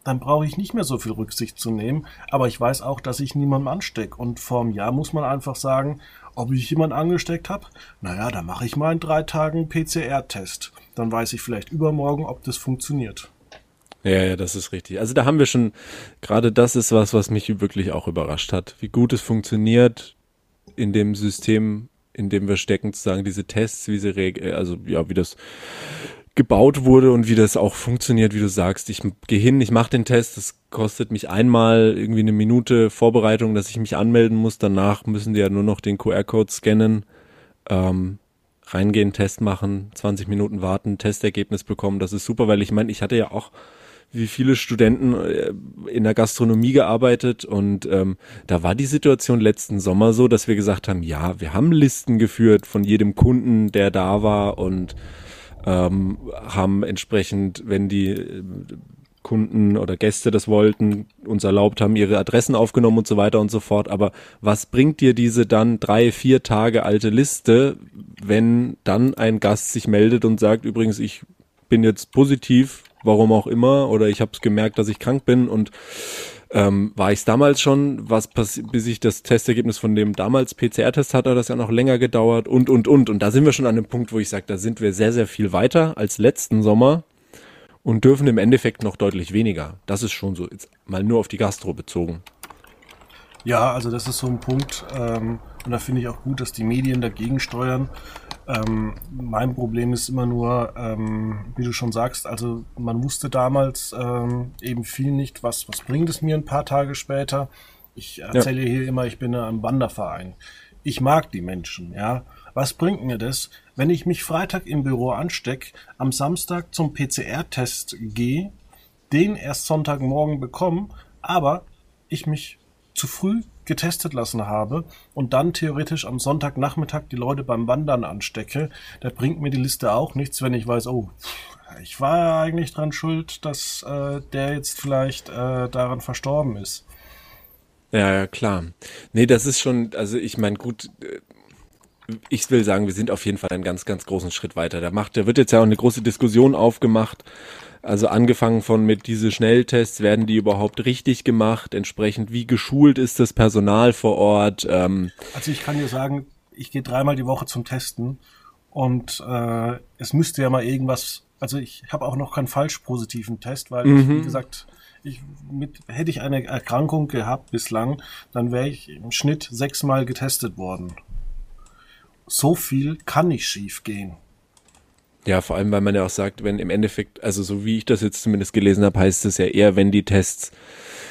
dann brauche ich nicht mehr so viel Rücksicht zu nehmen. Aber ich weiß auch, dass ich niemanden anstecke. Und vor einem Jahr muss man einfach sagen, ob ich jemanden angesteckt habe. Naja, dann mache ich mal in drei Tagen PCR-Test. Dann weiß ich vielleicht übermorgen, ob das funktioniert. Ja, ja, das ist richtig. Also da haben wir schon, gerade das ist was, was mich wirklich auch überrascht hat, wie gut es funktioniert in dem System, in dem wir stecken, zu sagen, diese Tests, wie sie, also ja, wie das gebaut wurde und wie das auch funktioniert, wie du sagst. Ich gehe hin, ich mache den Test, das kostet mich einmal irgendwie eine Minute Vorbereitung, dass ich mich anmelden muss. Danach müssen die ja nur noch den QR-Code scannen, ähm, reingehen, Test machen, 20 Minuten warten, Testergebnis bekommen. Das ist super, weil ich meine, ich hatte ja auch wie viele Studenten äh, in der Gastronomie gearbeitet und ähm, da war die Situation letzten Sommer so, dass wir gesagt haben, ja, wir haben Listen geführt von jedem Kunden, der da war und ähm, haben entsprechend, wenn die äh, Kunden oder Gäste das wollten, uns erlaubt haben, ihre Adressen aufgenommen und so weiter und so fort. Aber was bringt dir diese dann drei, vier Tage alte Liste, wenn dann ein Gast sich meldet und sagt, übrigens, ich bin jetzt positiv, warum auch immer, oder ich habe gemerkt, dass ich krank bin und ähm, war ich es damals schon, was bis ich das Testergebnis von dem damals PCR-Test hatte, hat das ja noch länger gedauert und, und, und. Und da sind wir schon an dem Punkt, wo ich sage, da sind wir sehr, sehr viel weiter als letzten Sommer und dürfen im Endeffekt noch deutlich weniger. Das ist schon so, jetzt mal nur auf die Gastro bezogen. Ja, also das ist so ein Punkt, ähm, und da finde ich auch gut, dass die Medien dagegen steuern. Ähm, mein Problem ist immer nur, ähm, wie du schon sagst, also man wusste damals ähm, eben viel nicht, was, was bringt es mir ein paar Tage später. Ich erzähle ja. hier immer, ich bin ein Wanderverein. Ich mag die Menschen, ja. Was bringt mir das, wenn ich mich Freitag im Büro anstecke, am Samstag zum PCR-Test gehe, den erst Sonntagmorgen bekomme, aber ich mich zu früh getestet lassen habe und dann theoretisch am Sonntagnachmittag die Leute beim Wandern anstecke, da bringt mir die Liste auch nichts, wenn ich weiß, oh, ich war eigentlich dran schuld, dass äh, der jetzt vielleicht äh, daran verstorben ist. Ja, ja, klar. Nee, das ist schon, also ich meine, gut, äh, ich will sagen, wir sind auf jeden Fall einen ganz, ganz großen Schritt weiter. Da macht, da wird jetzt ja auch eine große Diskussion aufgemacht. Also angefangen von mit diese Schnelltests, werden die überhaupt richtig gemacht? Entsprechend, wie geschult ist das Personal vor Ort? Ähm, also ich kann dir sagen, ich gehe dreimal die Woche zum Testen und äh, es müsste ja mal irgendwas, also ich habe auch noch keinen falsch positiven Test, weil mhm. ich, wie gesagt, ich mit, hätte ich eine Erkrankung gehabt bislang, dann wäre ich im Schnitt sechsmal getestet worden. So viel kann nicht schief gehen. Ja, vor allem, weil man ja auch sagt, wenn im Endeffekt, also so wie ich das jetzt zumindest gelesen habe, heißt es ja eher, wenn die Tests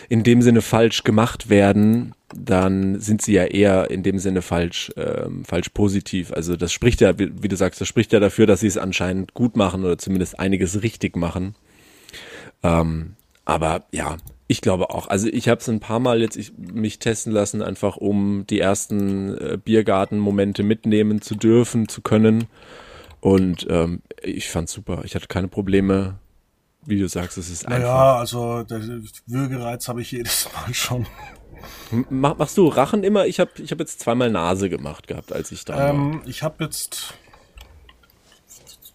in dem Sinne falsch gemacht werden, dann sind sie ja eher in dem Sinne falsch, ähm, falsch positiv. Also das spricht ja, wie, wie, du sagst, das spricht ja dafür, dass sie es anscheinend gut machen oder zumindest einiges richtig machen. Ähm, aber ja, ich glaube auch. Also ich habe es ein paar Mal jetzt ich, mich testen lassen, einfach um die ersten äh, Biergarten-Momente mitnehmen zu dürfen, zu können. Und ähm, ich fand's super. Ich hatte keine Probleme. Wie du sagst, es ist einfach. Ja, also der Würgereiz habe ich jedes Mal schon. Mach, machst du Rachen immer? Ich habe ich hab jetzt zweimal Nase gemacht gehabt, als ich da ähm, war. Ich habe jetzt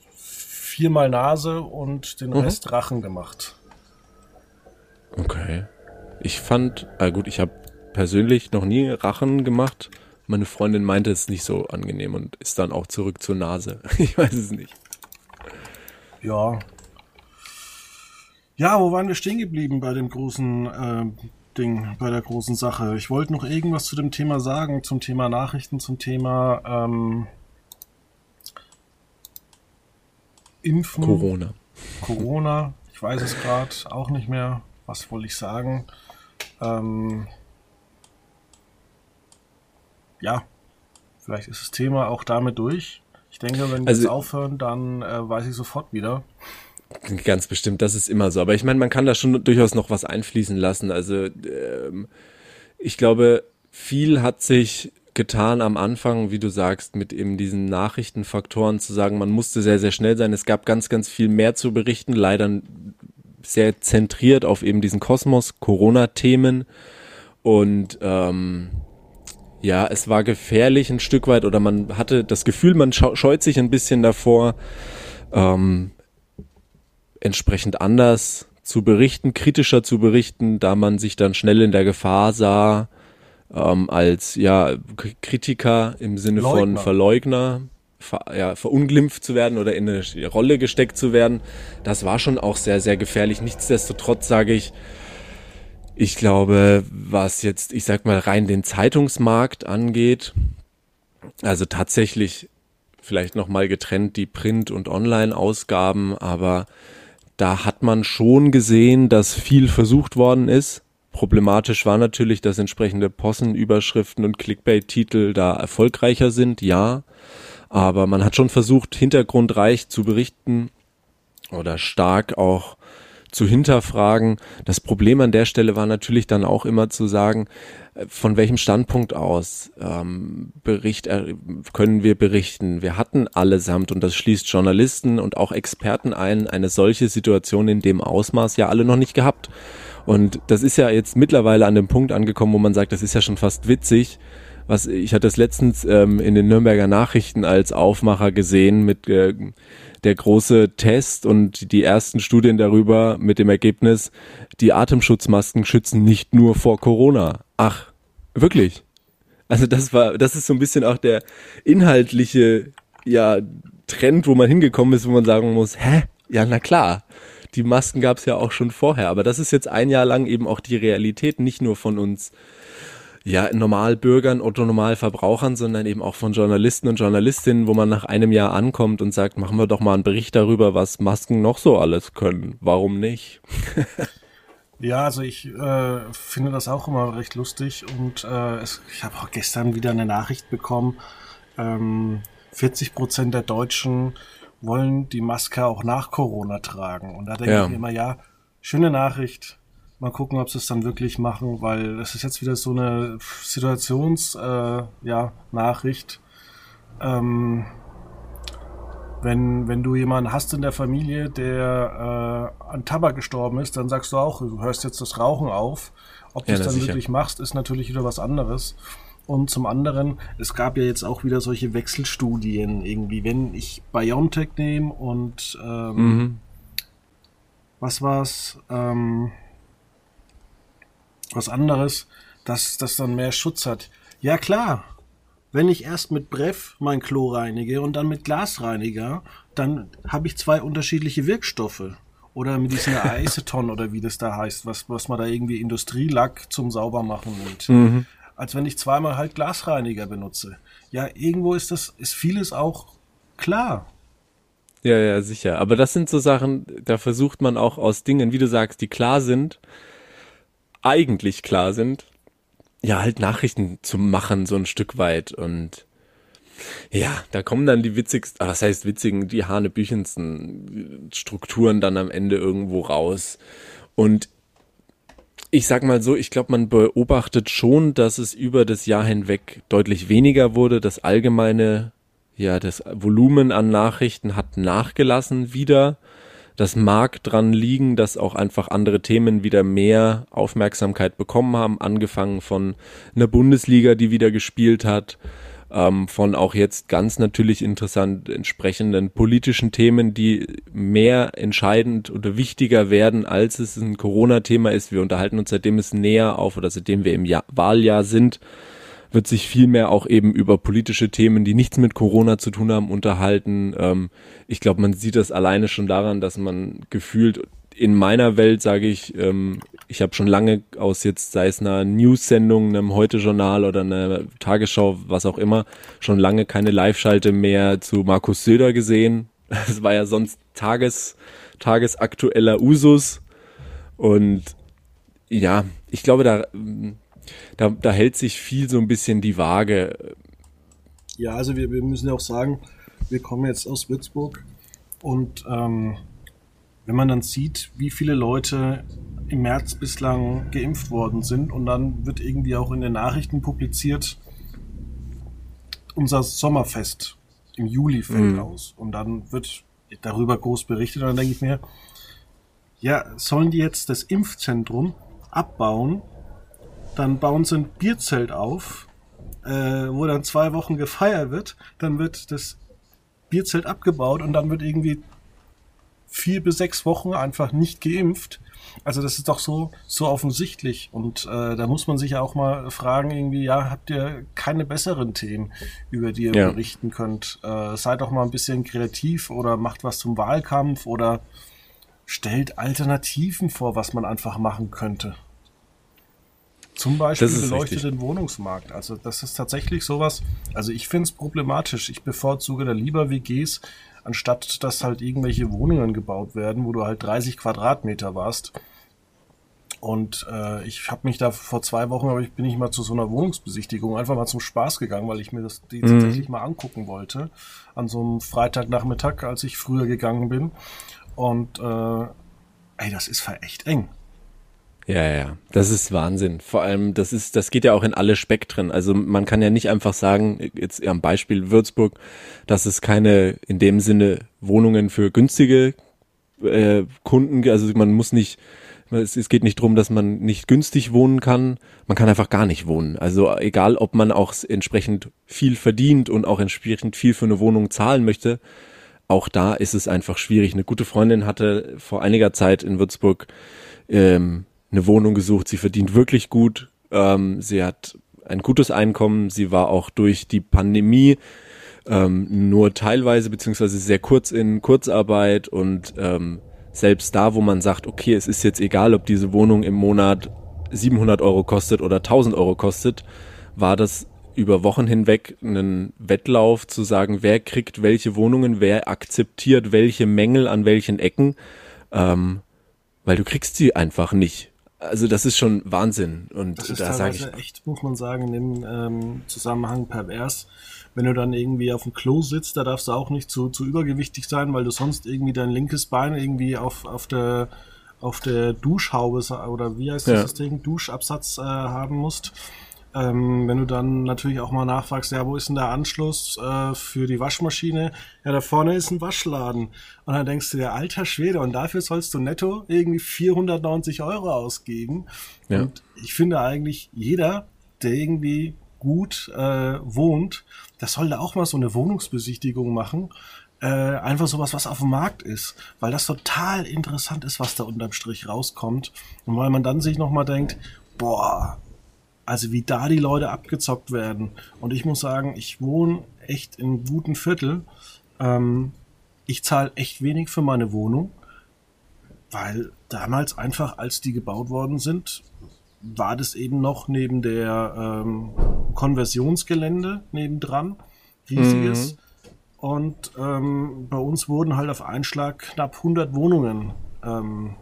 viermal Nase und den mhm. Rest Rachen gemacht. Okay. Ich fand, ah gut, ich habe persönlich noch nie Rachen gemacht. Meine Freundin meinte es nicht so angenehm und ist dann auch zurück zur Nase. Ich weiß es nicht. Ja. Ja, wo waren wir stehen geblieben bei dem großen äh, Ding, bei der großen Sache? Ich wollte noch irgendwas zu dem Thema sagen, zum Thema Nachrichten, zum Thema ähm, Impfen. Corona. Corona. Ich weiß es gerade auch nicht mehr. Was wollte ich sagen? Ähm, ja, vielleicht ist das Thema auch damit durch. Ich denke, wenn wir also, jetzt aufhören, dann äh, weiß ich sofort wieder. Ganz bestimmt, das ist immer so. Aber ich meine, man kann da schon durchaus noch was einfließen lassen. Also ähm, ich glaube, viel hat sich getan am Anfang, wie du sagst, mit eben diesen Nachrichtenfaktoren zu sagen, man musste sehr, sehr schnell sein. Es gab ganz, ganz viel mehr zu berichten, leider sehr zentriert auf eben diesen Kosmos, Corona-Themen. Und ähm, ja, es war gefährlich ein Stück weit oder man hatte das Gefühl, man scheut sich ein bisschen davor, ähm, entsprechend anders zu berichten, kritischer zu berichten, da man sich dann schnell in der Gefahr sah, ähm, als ja Kritiker im Sinne Leugner. von Verleugner ver, ja, verunglimpft zu werden oder in eine Rolle gesteckt zu werden. Das war schon auch sehr, sehr gefährlich. Nichtsdestotrotz sage ich, ich glaube, was jetzt, ich sag mal, rein den Zeitungsmarkt angeht, also tatsächlich vielleicht nochmal getrennt die Print- und Online-Ausgaben, aber da hat man schon gesehen, dass viel versucht worden ist. Problematisch war natürlich, dass entsprechende Possenüberschriften und Clickbait-Titel da erfolgreicher sind, ja. Aber man hat schon versucht, hintergrundreich zu berichten oder stark auch zu hinterfragen. Das Problem an der Stelle war natürlich dann auch immer zu sagen, äh, von welchem Standpunkt aus ähm, Bericht, äh, können wir berichten. Wir hatten allesamt, und das schließt Journalisten und auch Experten ein, eine solche Situation in dem Ausmaß ja alle noch nicht gehabt. Und das ist ja jetzt mittlerweile an dem Punkt angekommen, wo man sagt, das ist ja schon fast witzig, was ich hatte das letztens ähm, in den Nürnberger Nachrichten als Aufmacher gesehen mit äh, der große Test und die ersten Studien darüber mit dem Ergebnis, die Atemschutzmasken schützen nicht nur vor Corona. Ach, wirklich? Also das war, das ist so ein bisschen auch der inhaltliche, ja, Trend, wo man hingekommen ist, wo man sagen muss, hä? Ja, na klar. Die Masken gab es ja auch schon vorher, aber das ist jetzt ein Jahr lang eben auch die Realität, nicht nur von uns ja, Normalbürgern, Otto-Normalverbrauchern, sondern eben auch von Journalisten und Journalistinnen, wo man nach einem Jahr ankommt und sagt, machen wir doch mal einen Bericht darüber, was Masken noch so alles können. Warum nicht? ja, also ich äh, finde das auch immer recht lustig und äh, es, ich habe auch gestern wieder eine Nachricht bekommen, ähm, 40 Prozent der Deutschen wollen die Maske auch nach Corona tragen. Und da denke ja. ich immer, ja, schöne Nachricht, Mal gucken, ob sie es dann wirklich machen, weil es ist jetzt wieder so eine Situations, äh, ja. Ähm, wenn, wenn du jemanden hast in der Familie, der äh, an Tabak gestorben ist, dann sagst du auch, du hörst jetzt das Rauchen auf. Ob du es dann sicher. wirklich machst, ist natürlich wieder was anderes. Und zum anderen, es gab ja jetzt auch wieder solche Wechselstudien irgendwie, wenn ich BioNTech nehme und ähm, mhm. was war's, ähm, was anderes, dass das dann mehr Schutz hat. Ja klar, wenn ich erst mit Bref mein Klo reinige und dann mit Glasreiniger, dann habe ich zwei unterschiedliche Wirkstoffe. Oder mit diesem Aceton oder wie das da heißt, was, was man da irgendwie Industrielack zum Saubermachen nimmt. Mhm. Als wenn ich zweimal halt Glasreiniger benutze. Ja, irgendwo ist das, ist vieles auch klar. Ja, ja, sicher. Aber das sind so Sachen, da versucht man auch aus Dingen, wie du sagst, die klar sind, eigentlich klar sind, ja, halt Nachrichten zu machen, so ein Stück weit. Und ja, da kommen dann die witzigsten, ah, was heißt witzigen, die hanebüchensten Strukturen dann am Ende irgendwo raus. Und ich sag mal so, ich glaube, man beobachtet schon, dass es über das Jahr hinweg deutlich weniger wurde. Das allgemeine, ja, das Volumen an Nachrichten hat nachgelassen wieder. Das mag dran liegen, dass auch einfach andere Themen wieder mehr Aufmerksamkeit bekommen haben, angefangen von einer Bundesliga, die wieder gespielt hat, ähm, von auch jetzt ganz natürlich interessant entsprechenden politischen Themen, die mehr entscheidend oder wichtiger werden, als es ein Corona-Thema ist. Wir unterhalten uns seitdem es näher auf oder seitdem wir im Jahr, Wahljahr sind, wird sich viel mehr auch eben über politische Themen, die nichts mit Corona zu tun haben, unterhalten. Ähm, ich glaube, man sieht das alleine schon daran, dass man gefühlt in meiner Welt, sage ich, ähm, ich habe schon lange aus jetzt, sei es einer News-Sendung, einem Heute-Journal oder einer Tagesschau, was auch immer, schon lange keine Live-Schalte mehr zu Markus Söder gesehen. Das war ja sonst Tages, tagesaktueller Usus. Und ja, ich glaube, da, da, da hält sich viel so ein bisschen die Waage. Ja, also wir, wir müssen ja auch sagen, wir kommen jetzt aus Würzburg und ähm, wenn man dann sieht, wie viele Leute im März bislang geimpft worden sind und dann wird irgendwie auch in den Nachrichten publiziert, unser Sommerfest im Juli fällt mhm. aus und dann wird darüber groß berichtet und dann denke ich mir, ja, sollen die jetzt das Impfzentrum abbauen, dann bauen sie ein Bierzelt auf, äh, wo dann zwei Wochen gefeiert wird, dann wird das Bierzelt abgebaut und dann wird irgendwie vier bis sechs Wochen einfach nicht geimpft. Also das ist doch so so offensichtlich und äh, da muss man sich ja auch mal fragen irgendwie ja habt ihr keine besseren Themen über die ihr ja. berichten könnt äh, seid doch mal ein bisschen kreativ oder macht was zum Wahlkampf oder stellt Alternativen vor was man einfach machen könnte zum Beispiel beleuchteten richtig. Wohnungsmarkt also das ist tatsächlich sowas also ich finde es problematisch ich bevorzuge da lieber WGs anstatt dass halt irgendwelche Wohnungen gebaut werden, wo du halt 30 Quadratmeter warst. Und äh, ich habe mich da vor zwei Wochen, aber ich bin ich mal zu so einer Wohnungsbesichtigung einfach mal zum Spaß gegangen, weil ich mir das die mhm. tatsächlich mal angucken wollte. An so einem Freitagnachmittag, als ich früher gegangen bin. Und äh, ey, das ist echt eng. Ja, ja, das ist Wahnsinn. Vor allem, das ist, das geht ja auch in alle Spektren. Also man kann ja nicht einfach sagen, jetzt am Beispiel Würzburg, dass es keine in dem Sinne Wohnungen für günstige äh, Kunden, also man muss nicht, es, es geht nicht drum, dass man nicht günstig wohnen kann, man kann einfach gar nicht wohnen. Also egal, ob man auch entsprechend viel verdient und auch entsprechend viel für eine Wohnung zahlen möchte, auch da ist es einfach schwierig. Eine gute Freundin hatte vor einiger Zeit in Würzburg ähm, eine Wohnung gesucht. Sie verdient wirklich gut. Ähm, sie hat ein gutes Einkommen. Sie war auch durch die Pandemie ähm, nur teilweise beziehungsweise sehr kurz in Kurzarbeit und ähm, selbst da, wo man sagt, okay, es ist jetzt egal, ob diese Wohnung im Monat 700 Euro kostet oder 1000 Euro kostet, war das über Wochen hinweg einen Wettlauf zu sagen, wer kriegt welche Wohnungen, wer akzeptiert welche Mängel an welchen Ecken, ähm, weil du kriegst sie einfach nicht. Also das ist schon Wahnsinn. Und das ist da sage ich echt, muss man sagen, im ähm, Zusammenhang pervers. Wenn du dann irgendwie auf dem Klo sitzt, da darfst du auch nicht zu, zu übergewichtig sein, weil du sonst irgendwie dein linkes Bein irgendwie auf, auf der auf der Duschhaube oder wie heißt ja. das Ding, Duschabsatz äh, haben musst. Ähm, wenn du dann natürlich auch mal nachfragst, ja, wo ist denn der Anschluss äh, für die Waschmaschine? Ja, da vorne ist ein Waschladen. Und dann denkst du dir, alter Schwede, und dafür sollst du netto irgendwie 490 Euro ausgeben. Ja. Und ich finde eigentlich, jeder, der irgendwie gut äh, wohnt, das soll da auch mal so eine Wohnungsbesichtigung machen. Äh, einfach sowas, was auf dem Markt ist, weil das total interessant ist, was da unterm Strich rauskommt. Und weil man dann sich nochmal denkt, boah, also wie da die Leute abgezockt werden. Und ich muss sagen, ich wohne echt in guten Viertel. Ähm, ich zahle echt wenig für meine Wohnung, weil damals einfach, als die gebaut worden sind, war das eben noch neben der ähm, Konversionsgelände nebendran, riesiges. Mhm. Und ähm, bei uns wurden halt auf einen Schlag knapp 100 Wohnungen ähm,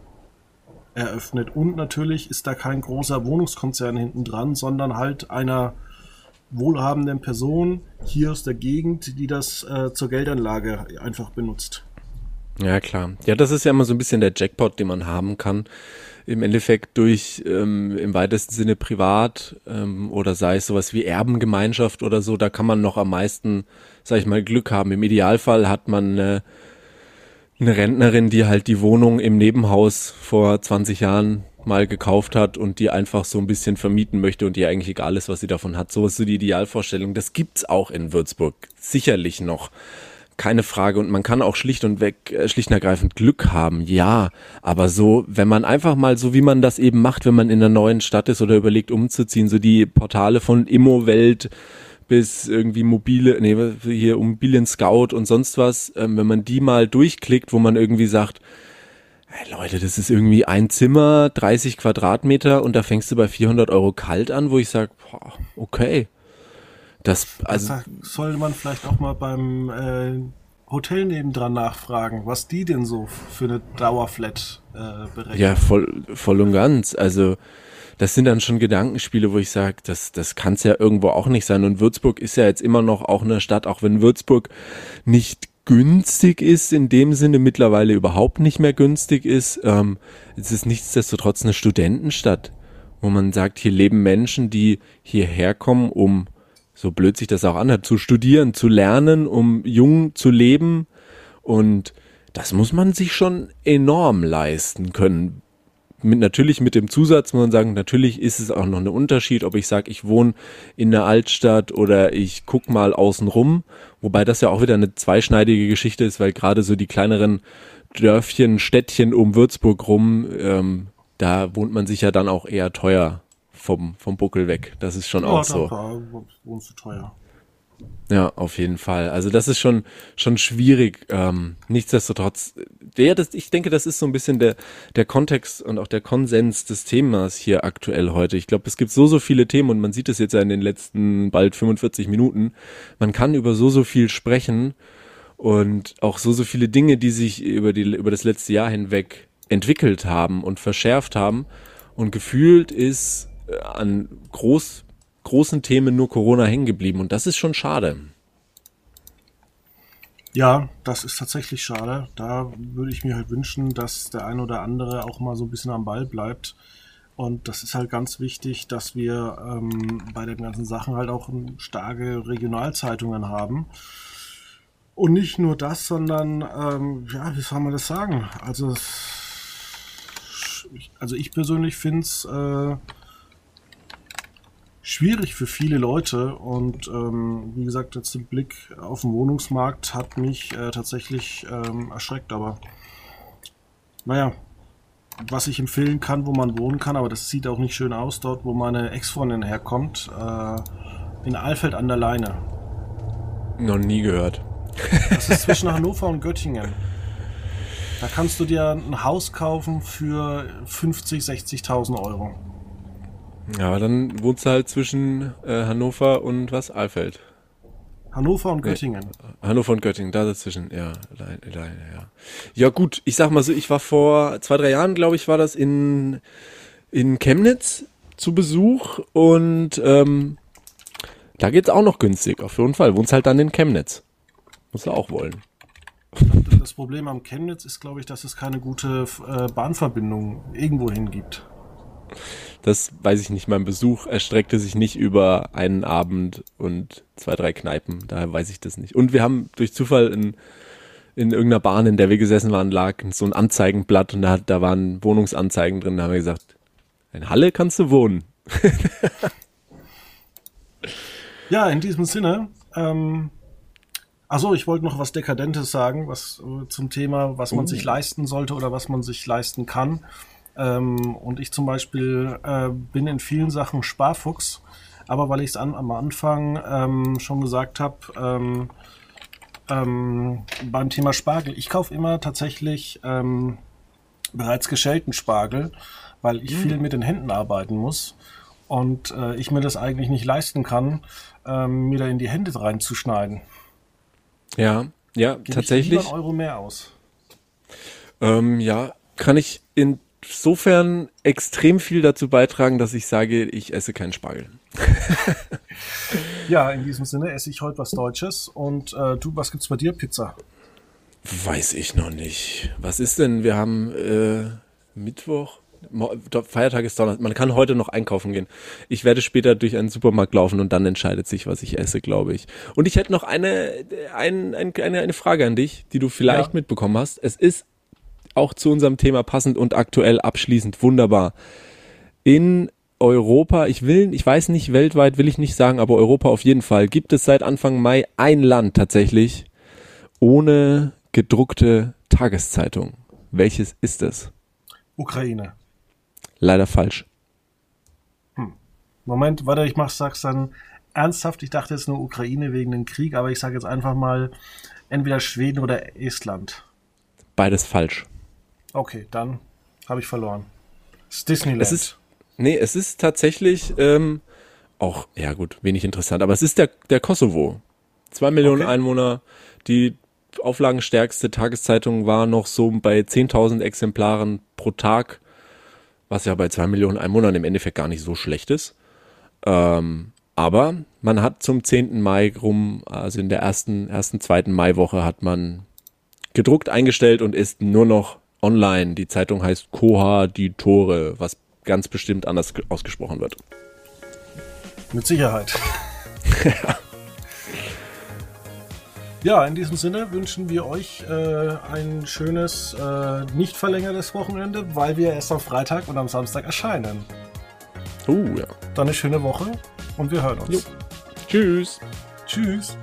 eröffnet. Und natürlich ist da kein großer Wohnungskonzern hinten dran, sondern halt einer wohlhabenden Person hier aus der Gegend, die das äh, zur Geldanlage einfach benutzt. Ja, klar. Ja, das ist ja immer so ein bisschen der Jackpot, den man haben kann. Im Endeffekt durch ähm, im weitesten Sinne privat ähm, oder sei es sowas wie Erbengemeinschaft oder so, da kann man noch am meisten, sag ich mal, Glück haben. Im Idealfall hat man äh, eine Rentnerin, die halt die Wohnung im Nebenhaus vor 20 Jahren mal gekauft hat und die einfach so ein bisschen vermieten möchte und ihr eigentlich egal ist, was sie davon hat. So ist so die Idealvorstellung. Das gibt's auch in Würzburg. Sicherlich noch. Keine Frage. Und man kann auch schlicht und weg, äh, schlicht und ergreifend Glück haben. Ja. Aber so, wenn man einfach mal so, wie man das eben macht, wenn man in einer neuen Stadt ist oder überlegt umzuziehen, so die Portale von Immowelt, bis irgendwie mobile, nee, hier Immobilien Scout und sonst was, ähm, wenn man die mal durchklickt, wo man irgendwie sagt, hey Leute, das ist irgendwie ein Zimmer, 30 Quadratmeter und da fängst du bei 400 Euro kalt an, wo ich sage, okay. Das, also. Das sollte man vielleicht auch mal beim äh, Hotel nebendran nachfragen, was die denn so für eine Dauerflat äh, berechnen. Ja, voll, voll und ganz. Also, das sind dann schon Gedankenspiele, wo ich sage, das, das kann es ja irgendwo auch nicht sein. Und Würzburg ist ja jetzt immer noch auch eine Stadt, auch wenn Würzburg nicht günstig ist, in dem Sinne mittlerweile überhaupt nicht mehr günstig ist. Ähm, es ist nichtsdestotrotz eine Studentenstadt, wo man sagt, hier leben Menschen, die hierher kommen, um, so blöd sich das auch anhört, zu studieren, zu lernen, um jung zu leben. Und das muss man sich schon enorm leisten können, mit, natürlich mit dem Zusatz muss man sagen, natürlich ist es auch noch ein Unterschied, ob ich sage, ich wohne in der Altstadt oder ich guck mal außen rum, wobei das ja auch wieder eine zweischneidige Geschichte ist, weil gerade so die kleineren Dörfchen, Städtchen um Würzburg rum, ähm, da wohnt man sich ja dann auch eher teuer vom, vom Buckel weg. Das ist schon ja, auch so. Wohnst du teuer. Ja, auf jeden Fall. Also das ist schon schon schwierig. Ähm, nichtsdestotrotz, der, das, ich denke, das ist so ein bisschen der der Kontext und auch der Konsens des Themas hier aktuell heute. Ich glaube, es gibt so so viele Themen und man sieht es jetzt ja in den letzten bald 45 Minuten. Man kann über so so viel sprechen und auch so so viele Dinge, die sich über die über das letzte Jahr hinweg entwickelt haben und verschärft haben. Und gefühlt ist äh, an groß großen Themen nur Corona hängen geblieben und das ist schon schade. Ja, das ist tatsächlich schade. Da würde ich mir halt wünschen, dass der ein oder andere auch mal so ein bisschen am Ball bleibt. Und das ist halt ganz wichtig, dass wir ähm, bei den ganzen Sachen halt auch starke Regionalzeitungen haben. Und nicht nur das, sondern, ähm, ja, wie soll man das sagen? Also, also ich persönlich finde es äh, schwierig für viele Leute und ähm, wie gesagt, jetzt der Blick auf den Wohnungsmarkt hat mich äh, tatsächlich ähm, erschreckt, aber naja, was ich empfehlen kann, wo man wohnen kann, aber das sieht auch nicht schön aus dort, wo meine Ex-Freundin herkommt, äh, in Alfeld an der Leine. Noch nie gehört. Das ist zwischen Hannover und Göttingen. Da kannst du dir ein Haus kaufen für 50, 60.000 Euro. Ja, dann wohnt du halt zwischen äh, Hannover und was? Alfeld. Hannover und Göttingen. Nee, Hannover und Göttingen, da dazwischen, ja, leider, ja. Ja gut, ich sag mal so, ich war vor zwei, drei Jahren, glaube ich, war das in, in Chemnitz zu Besuch und ähm, da geht's auch noch günstig, auf jeden Fall. Wohnst halt dann in Chemnitz. Muss du auch wollen. Das Problem am Chemnitz ist, glaube ich, dass es keine gute äh, Bahnverbindung irgendwo hin gibt. Das weiß ich nicht. Mein Besuch erstreckte sich nicht über einen Abend und zwei, drei Kneipen. Daher weiß ich das nicht. Und wir haben durch Zufall in, in irgendeiner Bahn, in der wir gesessen waren, lag so ein Anzeigenblatt und da, da waren Wohnungsanzeigen drin. Da haben wir gesagt, in Halle kannst du wohnen. Ja, in diesem Sinne, ähm, also ich wollte noch was Dekadentes sagen, was äh, zum Thema, was man uh. sich leisten sollte oder was man sich leisten kann. Ähm, und ich zum Beispiel äh, bin in vielen Sachen Sparfuchs, aber weil ich es am Anfang ähm, schon gesagt habe, ähm, ähm, beim Thema Spargel, ich kaufe immer tatsächlich ähm, bereits geschälten Spargel, weil ich mhm. viel mit den Händen arbeiten muss und äh, ich mir das eigentlich nicht leisten kann, ähm, mir da in die Hände reinzuschneiden. Ja, ja, Gebe tatsächlich. Ich einen Euro mehr aus. Ja, kann ich insofern extrem viel dazu beitragen, dass ich sage, ich esse keinen Spargel. ja, in diesem Sinne esse ich heute was Deutsches. Und äh, du, was gibt's bei dir? Pizza? Weiß ich noch nicht. Was ist denn? Wir haben äh, Mittwoch. Feiertag ist Donnerstag. Man kann heute noch einkaufen gehen. Ich werde später durch einen Supermarkt laufen und dann entscheidet sich, was ich esse, glaube ich. Und ich hätte noch eine, ein, ein, eine, eine Frage an dich, die du vielleicht ja. mitbekommen hast. Es ist auch zu unserem Thema passend und aktuell abschließend wunderbar. In Europa, ich will, ich weiß nicht, weltweit will ich nicht sagen, aber Europa auf jeden Fall, gibt es seit Anfang Mai ein Land tatsächlich ohne gedruckte Tageszeitung. Welches ist es? Ukraine. Leider falsch. Hm. Moment, warte, ich mach, sag's dann ernsthaft. Ich dachte jetzt nur Ukraine wegen dem Krieg, aber ich sage jetzt einfach mal entweder Schweden oder Estland. Beides falsch. Okay, dann habe ich verloren. Es ist Disneyland. Es ist, Nee, es ist tatsächlich ähm, auch, ja gut, wenig interessant, aber es ist der, der Kosovo. Zwei Millionen okay. Einwohner, die auflagenstärkste Tageszeitung war noch so bei 10.000 Exemplaren pro Tag, was ja bei zwei Millionen Einwohnern im Endeffekt gar nicht so schlecht ist. Ähm, aber man hat zum 10. Mai rum, also in der ersten, ersten, zweiten Maiwoche hat man gedruckt eingestellt und ist nur noch online. Die Zeitung heißt Koha die Tore, was ganz bestimmt anders ausgesprochen wird. Mit Sicherheit. ja. In diesem Sinne wünschen wir euch äh, ein schönes, äh, nicht verlängertes Wochenende, weil wir erst am Freitag und am Samstag erscheinen. Oh, ja. Dann eine schöne Woche und wir hören uns. Jo. Tschüss. Tschüss.